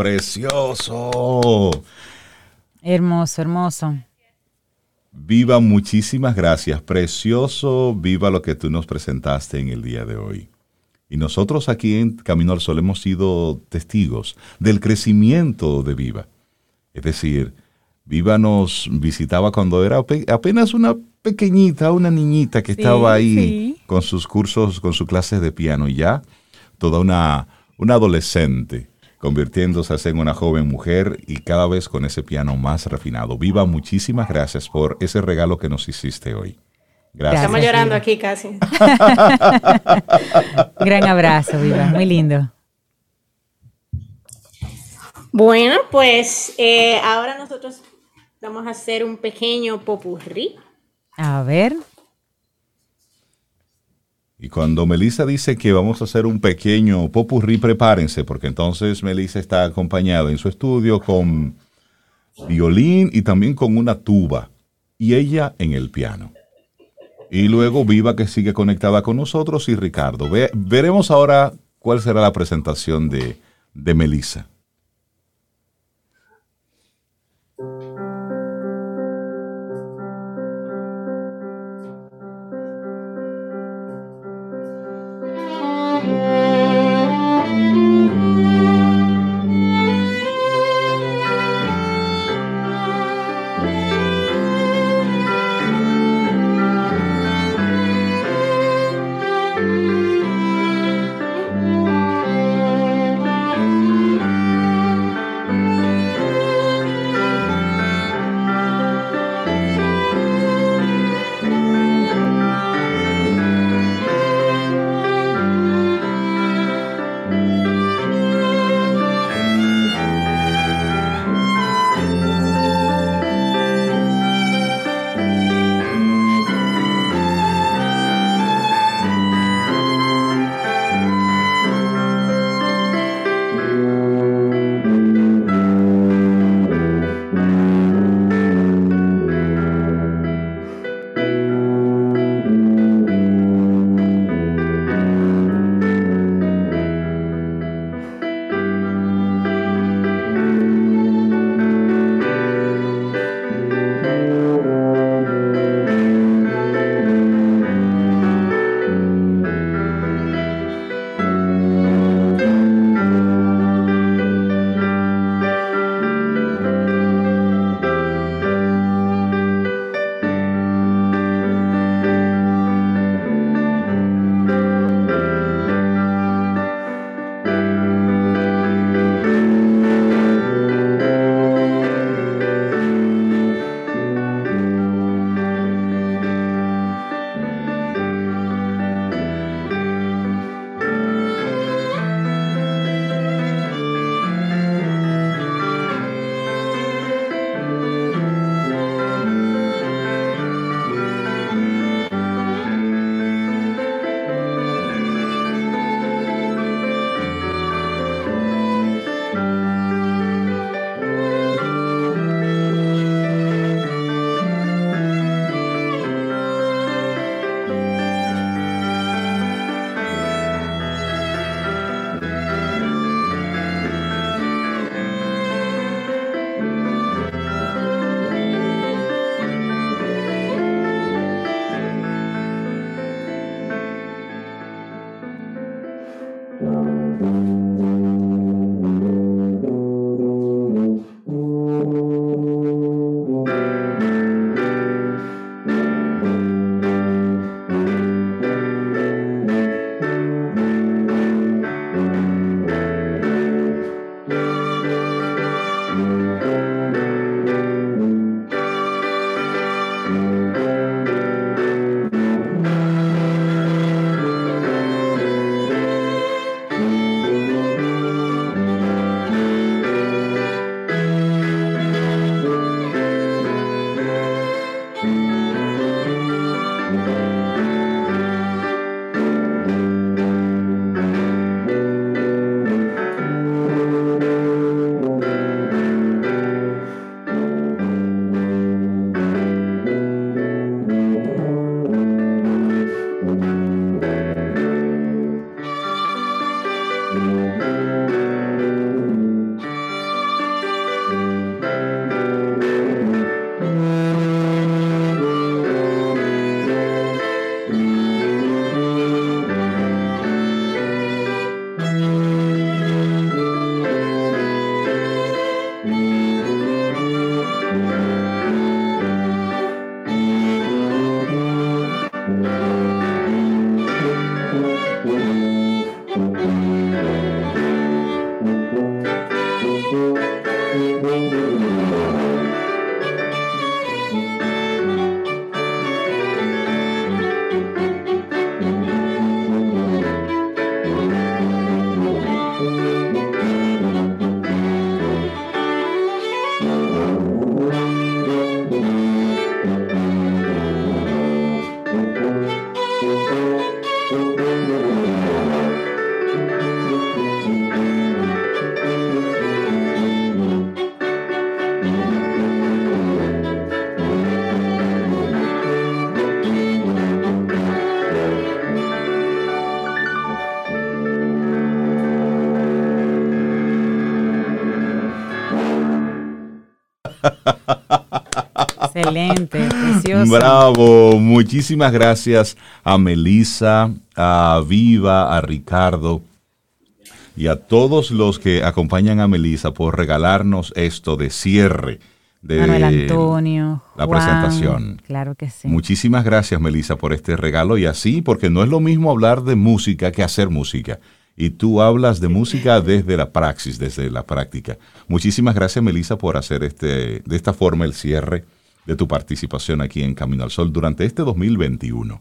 ¡Precioso!
Hermoso, hermoso.
Viva, muchísimas gracias. Precioso, viva lo que tú nos presentaste en el día de hoy. Y nosotros aquí en Camino al Sol hemos sido testigos del crecimiento de Viva. Es decir, Viva nos visitaba cuando era apenas una pequeñita, una niñita que estaba ahí con sus cursos, con sus clases de piano y ya toda una, una adolescente convirtiéndose en una joven mujer y cada vez con ese piano más refinado. Viva, muchísimas gracias por ese regalo que nos hiciste hoy. Gracias.
Estamos llorando aquí casi. <laughs>
Gran abrazo, Viva, muy lindo.
Bueno, pues eh, ahora nosotros vamos a hacer un pequeño popurrí.
A ver.
Y cuando Melissa dice que vamos a hacer un pequeño popurrí, prepárense, porque entonces Melissa está acompañada en su estudio con violín y también con una tuba, y ella en el piano. Y luego Viva que sigue conectada con nosotros y Ricardo. veremos ahora cuál será la presentación de, de Melissa.
Excelente, <laughs> precioso.
Bravo, muchísimas gracias a Melissa, a Viva, a Ricardo y a todos los que acompañan a Melissa por regalarnos esto de cierre de
Manuel Antonio,
la
Juan,
presentación.
Claro que sí.
Muchísimas gracias, Melissa, por este regalo y así, porque no es lo mismo hablar de música que hacer música. Y tú hablas de música desde la praxis, desde la práctica. Muchísimas gracias, Melissa, por hacer este, de esta forma el cierre de tu participación aquí en Camino al Sol durante este 2021.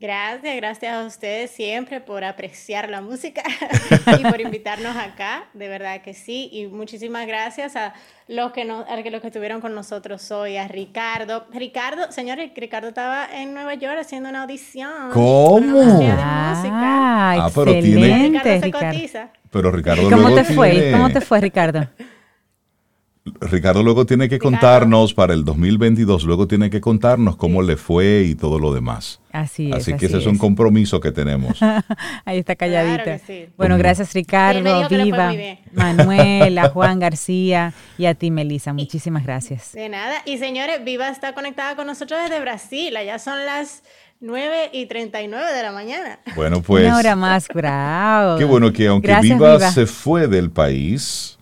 Gracias, gracias a ustedes siempre por apreciar la música <laughs> y por invitarnos acá, de verdad que sí. Y muchísimas gracias a los que, nos, a los que estuvieron con nosotros hoy, a Ricardo. Ricardo, señores, Ricardo estaba en Nueva York haciendo una audición.
¿Cómo?
Una de música.
Ah,
Ah, pero tiene-
excelente,
Ricardo se
Ricardo.
cotiza.
Pero Ricardo
¿Cómo
luego
te fue?
tiene-
¿Cómo te fue, Ricardo?
Ricardo luego tiene que
Ricardo.
contarnos para el 2022, luego tiene que contarnos cómo le fue y todo lo demás.
Así es.
Así que ese es
es.
un compromiso que tenemos. <laughs>
Ahí está calladita.
Claro que sí.
Bueno, gracias
Sí,
Ricardo,
fue
Viva,
muy bien. <laughs>
Manuel, a Juan García y a ti, Melissa. Muchísimas gracias.
De nada. Y señores, Viva está conectada con nosotros desde Brasil. Allá son las 9 y 39 de la mañana.
Bueno, pues
Una hora más, bravo.
qué bueno que aunque
Gracias,
Viva,
Viva.
se fue del país,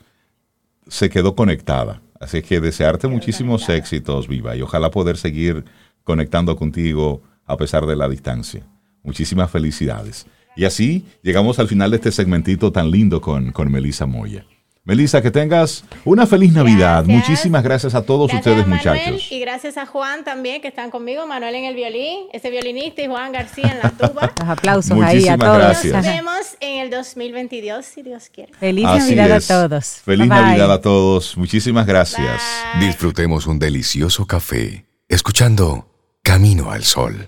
se quedó conectada. Así que desearte muchísimos
conectada.
éxitos, Viva, y ojalá poder seguir conectando contigo a pesar de la distancia. Muchísimas felicidades. Y así llegamos al final de este segmentito tan lindo con, con Melissa Moya. Melissa, que tengas una feliz Navidad.
Gracias.
Muchísimas gracias a todos
Gracias
ustedes,
a Manuel
muchachos.
y gracias a Juan también, que están conmigo. Manuel en el violín, ese violinista, y Juan García en la tuba. <laughs>
Los aplausos ahí a
Muchísimas
todos.
gracias.
Nos vemos en el 2022, si Dios quiere.
Feliz
Así
Navidad
es.
a todos.
Feliz
Bye, bye.
Navidad a todos. Muchísimas gracias.
Bye.
Disfrutemos un delicioso café escuchando Camino al Sol.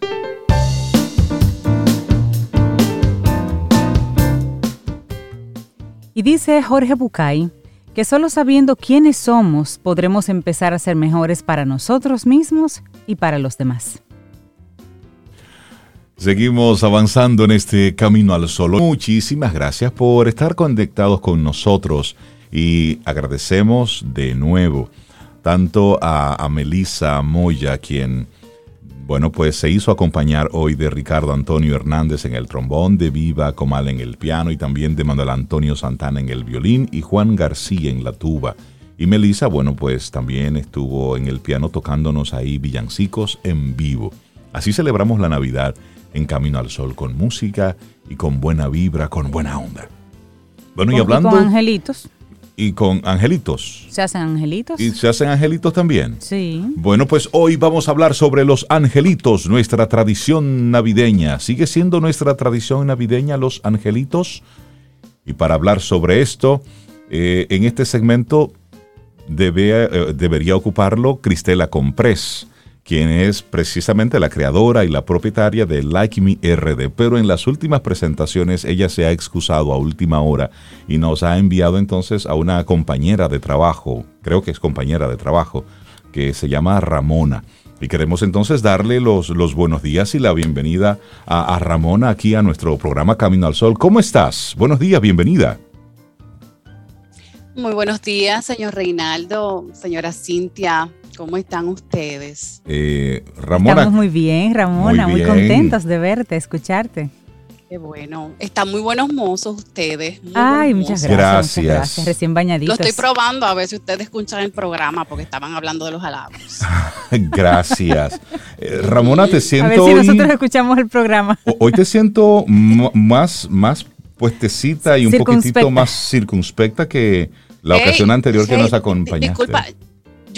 Y dice Jorge Bucay que solo sabiendo quiénes somos podremos empezar a ser mejores para nosotros mismos y para los demás.
Seguimos avanzando en este camino al sol. Muchísimas gracias por estar conectados con nosotros y agradecemos de nuevo tanto a, a Melissa Moya, quien, bueno, pues se hizo acompañar hoy de Ricardo Antonio Hernández en el trombón, de Viva Comal en el piano y también de Manuel Antonio Santana en el violín y Juan García en la tuba. Y Melissa, bueno, pues también estuvo en el piano tocándonos ahí villancicos en vivo. Así celebramos la Navidad en Camino al Sol, con música y con buena vibra, con buena onda. Bueno, y hablando...
con angelitos.
Y con angelitos.
¿Se hacen angelitos?
¿Y se hacen angelitos también?
Sí.
Bueno, pues hoy vamos a hablar sobre los angelitos, nuestra tradición navideña. ¿Sigue siendo nuestra tradición navideña los angelitos? Y para hablar sobre esto, eh, en este segmento debe, eh, debería ocuparlo Cristela Comprés, quien es precisamente la creadora y la propietaria de Like Me RD. Pero en las últimas presentaciones ella se ha excusado a última hora y nos ha enviado entonces a una compañera de trabajo, creo que es compañera de trabajo, que se llama Ramona. Y queremos entonces darle los, buenos días y la bienvenida a, a Ramona aquí a nuestro programa Camino al Sol. ¿Cómo estás? Buenos días, bienvenida.
Muy buenos días, señor Reinaldo, señora Cintia. ¿Cómo están ustedes?
Eh, Ramona.
Estamos muy bien, Ramona, muy,
bien.
contentos de verte, escucharte.
Qué bueno. Están muy buenos mozos ustedes. muy
Ay, muchas gracias. muchas
Gracias.
gracias. Recién
Lo
bañaditos.
estoy probando a ver si ustedes escuchan el programa porque estaban hablando de los halagos. <laughs>
Gracias. Eh, Ramona, te
A
siento
ver si
hoy,
nosotros escuchamos el programa.
ho- hoy te siento más, más puestecita y un poquitito más circunspecta que la ocasión anterior que
hey,
nos acompañaste.
Disculpa,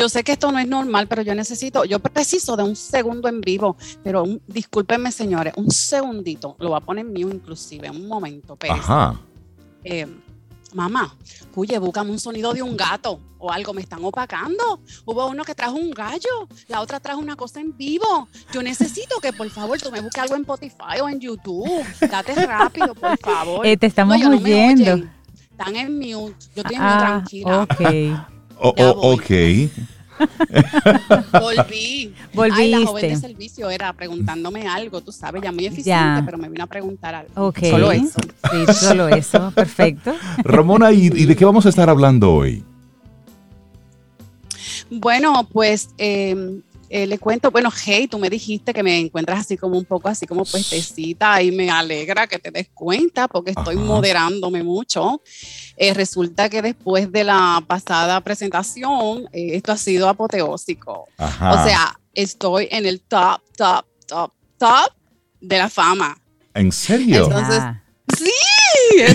yo sé que esto no es normal, pero yo necesito, yo preciso de un segundo en vivo, pero un- discúlpenme señores, un segundito, lo voy a poner mío inclusive, un momento, pero
Ajá.
eh, mamá, oye, búscame un sonido de un gato o algo, me están opacando. Hubo uno que trajo un gallo, la otra trajo una cosa en vivo. Yo necesito que por favor tú me busques algo en Spotify o en YouTube. Date rápido, por favor.
Eh, te estamos
No, no
oyendo.
oyen. Están en mute. Yo estoy en mute,
Ah,
tranquila.
ok.
O-
Ya
o-
voy.
ok. <laughs>
Volví. Ay, la joven de
Volviste.
servicio era preguntándome algo, tú sabes, ya muy eficiente,
Ya.
pero me vino a preguntar algo. Solo eso.
Sí, solo eso. <laughs> Perfecto.
Ramona, ¿y, y de qué vamos a estar hablando hoy?
Bueno, pues eh, eh, le cuento, bueno, hey, tú me dijiste que me encuentras así como un poco así como puestecita y me alegra que te des cuenta porque estoy
Ajá.
moderándome mucho. Eh, resulta que después de la pasada presentación, eh, esto ha sido apoteósico.
Ajá.
O sea, estoy en el top, top, top, top de la fama.
¿En serio?
Entonces,
Ah.
sí,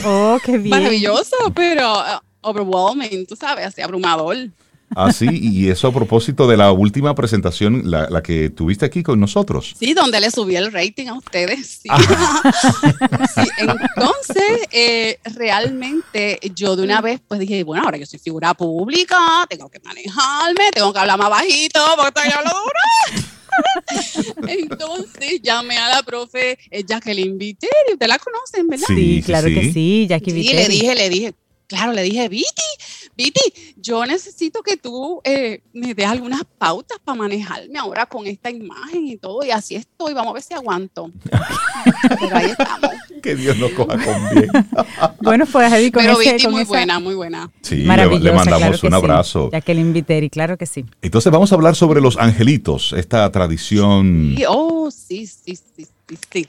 Oh, qué bien.
maravilloso, pero uh, overwhelming, tú sabes, así abrumador.
Ah, sí, y eso a propósito de la última presentación, la, la que tuviste aquí con nosotros.
Sí, donde le subí el rating a ustedes. Sí.
Ah. <laughs>
Sí, entonces, eh, realmente yo de una vez pues dije, bueno, ahora yo soy figura pública, tengo que manejarme, tengo que hablar más bajito porque estoy hablando duro. <laughs> Entonces llamé a la profe eh, Jacqueline Viteri, ustedes la conocen, ¿verdad?
Sí,
Sí,
sí,
claro que
sí.
sí, Jackie
Sí,
Viteri.
le dije, le dije, claro, le dije, Viti, Viti, yo necesito que tú eh, me des algunas pautas para manejarme ahora con esta imagen y todo, y así estoy, vamos a ver si aguanto. <laughs> Pero ahí estamos.
Que Dios nos coja con bien. <laughs>
Bueno, pues ahí con
Pero
ese,
Viti
con
muy
esa-
buena, muy buena.
Sí, le, le mandamos
claro que
un
sí.
abrazo.
Jacqueline Viteri, claro que sí.
Entonces vamos a hablar sobre los angelitos, esta tradición.
Y, oh, sí, sí, sí, sí, sí.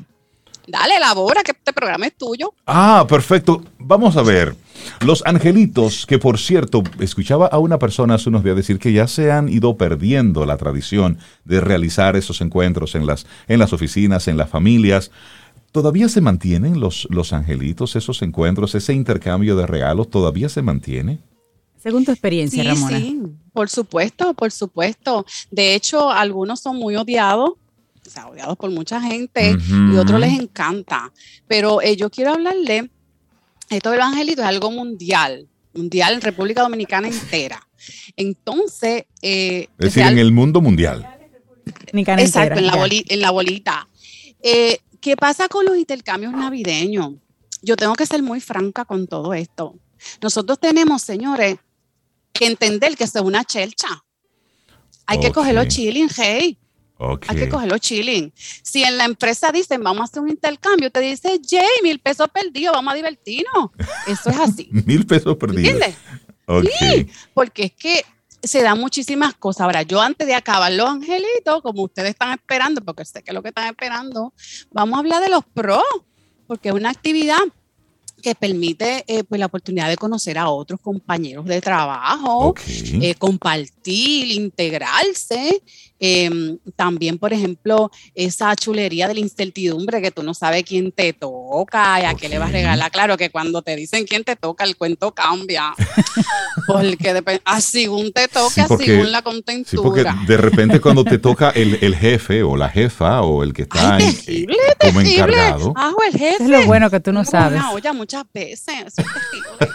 Dale, elabora, que este programa es tuyo.
Ah, perfecto. Vamos a ver. Los angelitos, que por cierto, escuchaba a una persona hace unos días decir que ya se han ido perdiendo la tradición de realizar esos encuentros en las, en las oficinas, en las familias. ¿Todavía se mantienen los, los angelitos, esos encuentros, ese intercambio de regalos? ¿Todavía se mantiene?
Según tu experiencia,
Sí,
Ramona.
sí, por supuesto, por supuesto. De hecho, algunos son muy odiados, o sea, odiados por mucha gente, y otros les encanta. Pero eh, yo quiero hablarle, esto del angelito es algo mundial, mundial en República Dominicana entera. Entonces, eh,
Es decir,
real-
en el mundo mundial.
Ni cara
Exacto,
entera,
en la, boli- en la bolita. Eh, ¿Qué pasa con los intercambios navideños? Yo tengo que ser muy franca con todo esto. Nosotros tenemos, señores, que entender que eso es una chelcha. Hay que
Ok.
cogerlo chilling, hey. Hay que cogerlo chilling. Si en la empresa dicen, vamos a hacer un intercambio, te dice, Jay, mil pesos perdidos, vamos a divertirnos. Eso es así. <laughs>
Mil pesos perdidos.
¿Entiendes? Sí, porque es que se dan muchísimas cosas. Ahora, yo antes de acabar los angelitos, como ustedes están esperando, porque sé que es lo que están esperando, vamos a hablar de los pros, porque es una actividad que permite eh, pues, la oportunidad de conocer a otros compañeros de trabajo, eh, compartir, integrarse. Eh, también, por ejemplo, esa chulería de la incertidumbre que tú no sabes quién te toca y a qué le vas a regalar. Claro que cuando te dicen quién te toca, el cuento cambia. <laughs> porque depende, a según te toque,
Sí,
a
porque-
según la
Sí, porque
contentura.
de repente cuando te toca el, el jefe o la jefa o el que está
Ay,
en-
terrible,
eh, como
terrible.
encargado.
Ajo el jefe.
Es lo bueno que tú no sabes.
Una olla muchas veces. Eso es terrible.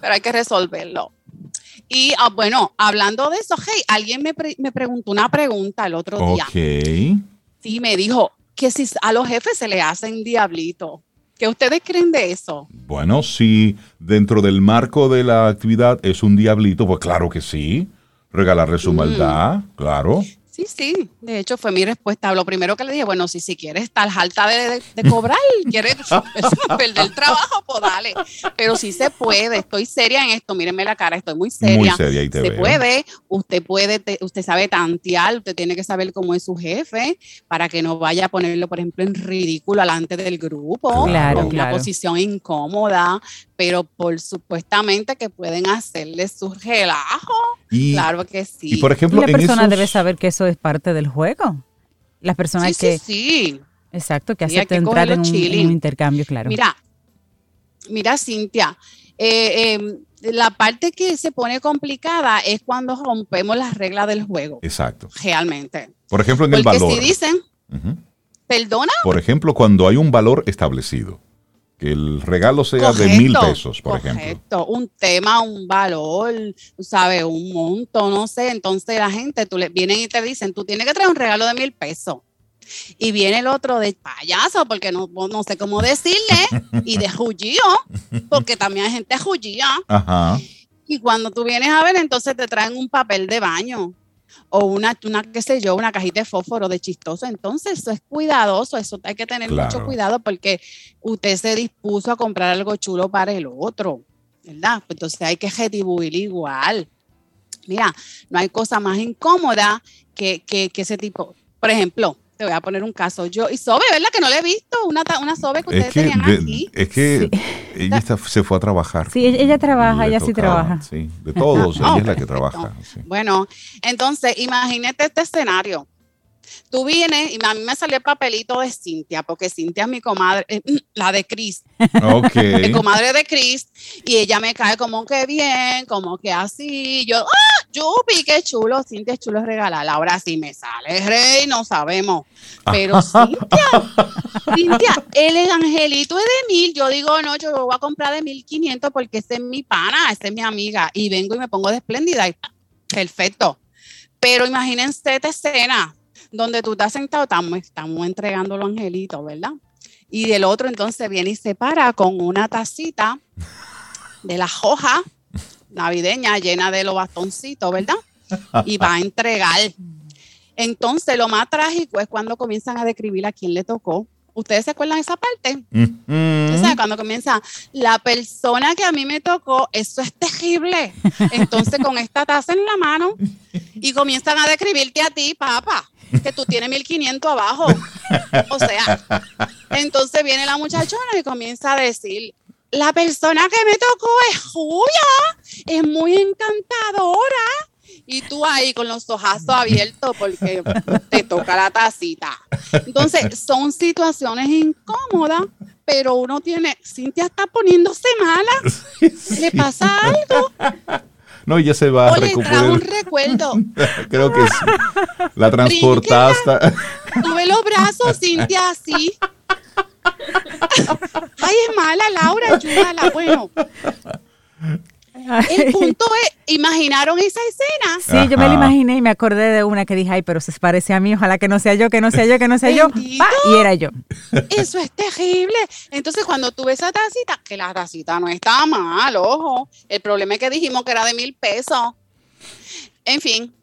Pero hay que resolverlo. Y ah, bueno, hablando de eso, hey, alguien me, pre- me preguntó una pregunta el otro día.
Ok.
Sí, me dijo que si a los jefes se le hacen diablito. ¿Qué ustedes creen de eso?
Bueno, si dentro del marco de la actividad es un diablito, pues claro que sí. Regalarle su
Mm.
maldad, claro.
Sí, sí, de hecho fue mi respuesta. Lo primero que le dije, bueno, si, si quieres estar alta de, de, cobrar, quieres <laughs> perder el trabajo, pues dale. Pero sí se puede, estoy seria en esto, mírenme la cara, estoy muy seria. Muy seria y te se puede, usted puede, usted sabe tantear, usted tiene que saber cómo es su jefe para que no vaya a ponerlo, por ejemplo, en ridículo delante del grupo, claro, una posición incómoda, pero por supuestamente que pueden hacerle su relajo. claro que sí.
Y por ejemplo,
la persona debe saber que eso es parte del juego. Las personas que.
Sí,
Exacto, que aceptan entrar en un, intercambio, claro.
Mira, mira, Cintia, eh, em, la parte que se pone complicada es cuando rompemos las reglas del juego.
Exacto.
Realmente.
Por ejemplo, en el valor.
Porque si dicen, ¿perdona?
Por ejemplo, cuando hay un valor establecido que el regalo sea de mil pesos, por ejemplo.
Un tema, un valor, ¿sabes? Un monto, no sé. Entonces la gente, tú le vienen y te dicen, tú tienes que traer un regalo de mil pesos. Y viene el otro de payaso, porque no, no sé cómo decirle, y de judío, porque también hay gente judía. Ajá. Y cuando tú vienes a ver, entonces te traen un papel de baño o una, una, qué sé yo, una cajita de fósforo de chistoso. Entonces, eso es cuidadoso, eso hay que tener mucho cuidado porque usted se dispuso a comprar algo chulo para el otro, ¿verdad? Entonces hay que retribuir igual. Mira, no hay cosa más incómoda que, que, que ese tipo. Por ejemplo, te voy a poner un caso. Yo, y Sobe, ¿verdad? Que no le he visto una, una Sobe que ustedes tenían aquí.
Es que ella se fue a trabajar.
Sí, ella, trabaja, ella sí trabaja.
Sí, de todos, ella es la que trabaja.
Bueno, entonces, imagínate este escenario. Tú vienes y a mí me salió el papelito de Cintia, porque Cintia es mi comadre, eh, la de Chris. Ok. <laughs> Mi comadre de Chris, y ella me cae como que bien, como que así. Yo, ¡ah! Yupi, qué chulo, Cintia es chulo regalar. Ahora sí me sale rey, no sabemos. Pero <laughs> Cintia, Cintia, el angelito es de mil. Yo digo, no, yo lo voy a comprar de mil quinientos porque ese es mi pana, esa es mi amiga. Y vengo y me pongo de espléndida. Y, perfecto. Pero imagínense esta escena donde tú estás sentado, estamos, estamos entregando los angelitos, ¿verdad? Y del otro entonces viene y se para con una tacita de la hoja navideña llena de los bastoncitos, ¿verdad? Y va a entregar. Entonces, lo más trágico es cuando comienzan a describir a quién le tocó. ¿Ustedes se acuerdan de esa parte? O sea, cuando comienza, la persona que a mí me tocó, eso es terrible. Entonces, con esta taza en la mano, y comienzan a describirte a ti, papá que tú tienes 1500 abajo. O sea, entonces viene la muchachona y comienza a decir, la persona que me tocó es Julia, es muy encantadora. Y tú ahí con los ojazos abiertos porque te toca la tacita. Entonces, son situaciones incómodas, pero uno tiene, Cintia está poniéndose mala. ¿Le pasa algo?
No, ella se va a recuperar.
un recuerdo. <laughs>
Creo que sí. La transportaste.
Tuve los brazos, Cintia, así. Ay, es mala, Laura, ayúdala. Bueno. El punto es, ¿imaginaron esa escena?
Sí, yo me la imaginé y me acordé de una que dije, ay, pero se parece a mí, ojalá que no sea yo, que no sea yo, que no sea yo. y era yo.
Eso es terrible. Entonces, cuando tuve esa tacita, que la tacita no está mal, ojo. El problema es que dijimos que era de mil pesos. En fin,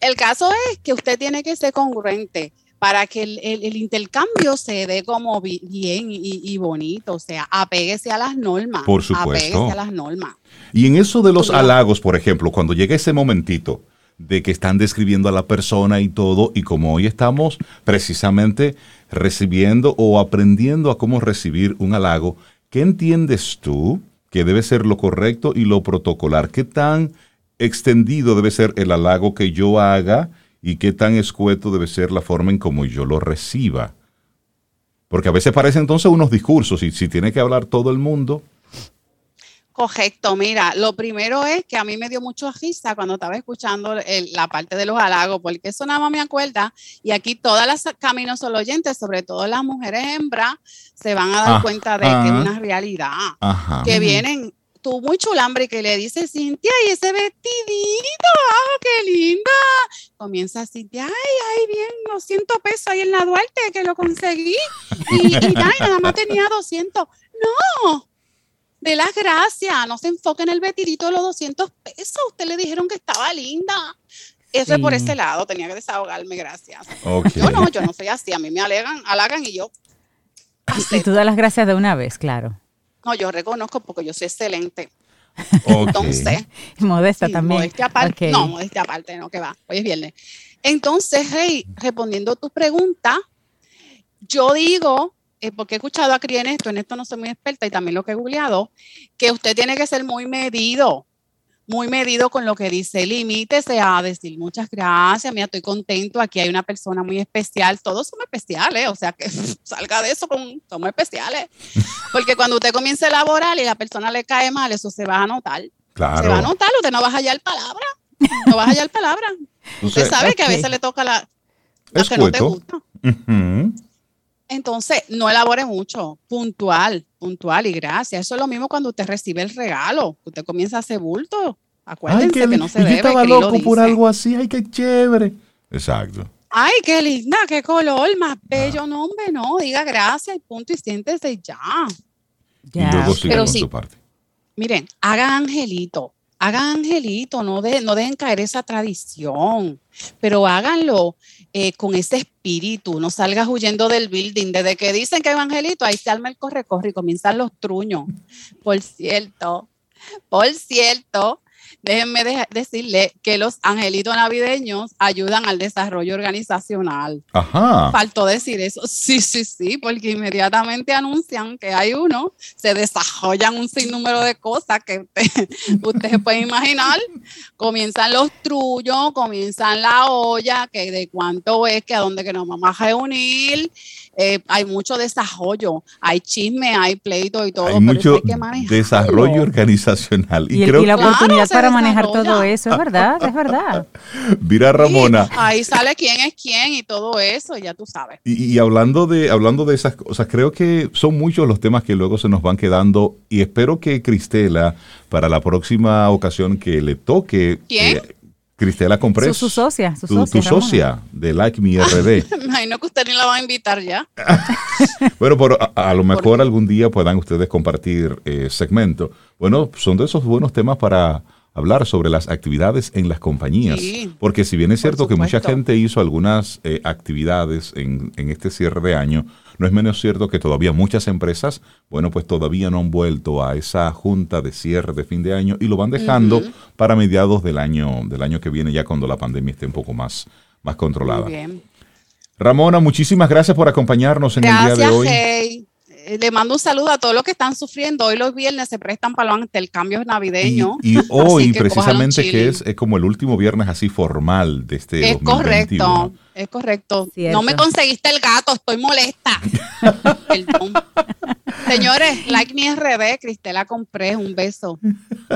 el caso es que usted tiene que ser congruente para que el, intercambio se dé como bien y, bonito, o sea, apéguese a las normas.
Por supuesto.
Apéguese a las normas.
Y en eso de los halagos, por ejemplo, cuando llega ese momentito de que están describiendo a la persona y todo, y como hoy estamos precisamente recibiendo o aprendiendo a cómo recibir un halago, ¿qué entiendes tú que debe ser lo correcto y lo protocolar? ¿Qué tan extendido debe ser el halago que yo haga? Y qué tan escueto debe ser la forma en cómo yo lo reciba. Porque a veces parecen entonces unos discursos y si tiene que hablar todo el mundo.
Correcto, mira, lo primero es que a mí me dio mucho risa cuando estaba escuchando la parte de los halagos, porque eso nada más me acuerda, y aquí todas las caminos solo oyentes, sobre todo las mujeres hembras, se van a dar ah, cuenta de que es una realidad, que vienen tú muy chulambre que le dice Cintia, y ese vestidito, ¡ah, qué linda! Comienza Cintia, ay, ay, bien, 200 pesos ahí en la Duarte que lo conseguí. Y, y <laughs> nada más tenía 200. No, de las gracias, no se enfoque en el vestidito de los 200 pesos. Usted le dijeron que estaba linda. Eso es por ese lado, tenía que desahogarme, gracias. Yo no, yo no soy así, a mí me alegan, halagan y yo.
Y tú das las gracias de una vez, claro.
No, yo reconozco porque yo soy excelente. Entonces. <laughs>
Modesta también.
Modestia aparte. No, modestia aparte, no, que va. Hoy es viernes. Entonces, hey, respondiendo a tu pregunta, yo digo, eh, porque he escuchado a Cri en esto, en esto no soy muy experta y también lo que he googleado, que usted tiene que ser muy medido muy medido con lo que dice, limítese a decir muchas gracias, mira, estoy contento, aquí hay una persona muy especial, todos somos especiales, o sea que <laughs> salga de eso con, somos especiales, porque cuando usted comience a elaborar y la persona le cae mal, eso se va a notar. Claro. Se va a notar, usted no va a hallar palabra, no va a hallar palabra. <laughs> Usted sabe que a veces le toca la, que no te gusta. Entonces, no elabore mucho, puntual, puntual y gracias. Eso es lo mismo cuando usted recibe el regalo, usted comienza a hacer bulto. Acuérdense que no se debe. Yo
estaba loco por algo así, ay, qué chévere. Exacto.
Ay, qué linda, qué color, más bello. No, hombre, no, diga gracias y punto y siéntese ya.
Ya. Pero sí, parte.
miren, hagan angelito, hagan angelito, no, de, no dejen caer esa tradición, pero háganlo eh, con ese espíritu, no salgas huyendo del building. Desde que dicen que evangelito, ahí se arma el corre-corre y comienzan los truños. Por cierto, por cierto, déjenme decirle que los angelitos navideños ayudan al desarrollo organizacional.
Ajá.
Faltó decir eso. Sí, sí, sí, porque inmediatamente anuncian que hay uno, se desarrollan un sinnúmero de cosas que usted, <laughs> ustedes pueden imaginar. Comienzan los trullos, comienzan la olla, que de cuánto es, que a dónde que nos vamos a reunir. Eh, hay mucho desarrollo, hay chisme, hay pleito y todo.
Hay mucho desarrollo organizacional.
Y, creo la oportunidad para manejar todo eso, es verdad, es verdad. <laughs>
Mira, Ramona.
ahí sale quién es quién y todo eso, ya tú sabes.
Y, hablando, de, hablando de esas cosas, creo que son muchos los temas que luego se nos van quedando y espero que Cristela, para la próxima ocasión que le toque...
¿Quién?
Eh, Cristela Comprés.
Su, socia, su
tu,
socia.
Tu socia de Like Me RD.
Imagino <laughs> que usted ni la va a invitar ya. <laughs>
bueno, pero a, lo mejor algún día puedan ustedes compartir eh, segmento. Bueno, son de esos buenos temas para hablar sobre las actividades en las compañías. Porque si bien es cierto que mucha gente hizo algunas eh, actividades en, en este cierre de año, no es menos cierto que todavía muchas empresas, bueno, pues todavía no han vuelto a esa junta de cierre de fin de año y lo van dejando para mediados del año, del año que viene, ya cuando la pandemia esté un poco más, más controlada. bien. Ramona, muchísimas gracias por acompañarnos en el día de hoy.
Eh, le mando un saludo a todos los que están sufriendo. Hoy los viernes se prestan para el cambio navideño.
Y, <laughs> hoy, precisamente, que es, como el último viernes así formal de este
Es correcto, es correcto. No me conseguiste el gato, estoy molesta. <laughs> Señores, like mi RD, Cristela compré, un beso.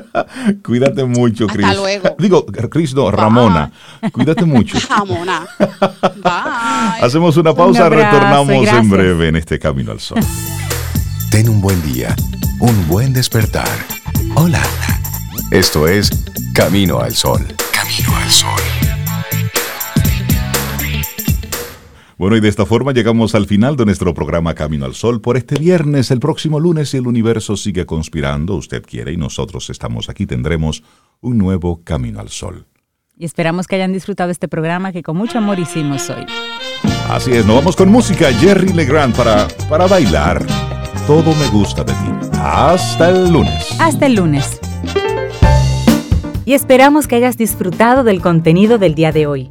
<laughs>
Cuídate mucho, Cris.
Hasta luego. <laughs>
Digo, Cris, no, Ramona. Cuídate mucho.
Ramona. Bye.
Hacemos una pausa, retornamos en breve en este Camino al Sol.
Ten un buen día, un buen despertar. Hola. Esto es Camino al Sol. Camino al Sol.
Bueno, y de esta forma llegamos al final de nuestro programa Camino al Sol por este viernes. El próximo lunes, el universo sigue conspirando, usted quiere, y nosotros estamos aquí, tendremos un nuevo Camino al Sol.
Y esperamos que hayan disfrutado este programa que con mucho amor hicimos hoy.
Así es, nos vamos con música. Jerry Legrand para, para bailar. Todo me gusta de ti. Hasta el lunes.
Hasta el lunes. Y esperamos que hayas disfrutado del contenido del día de hoy.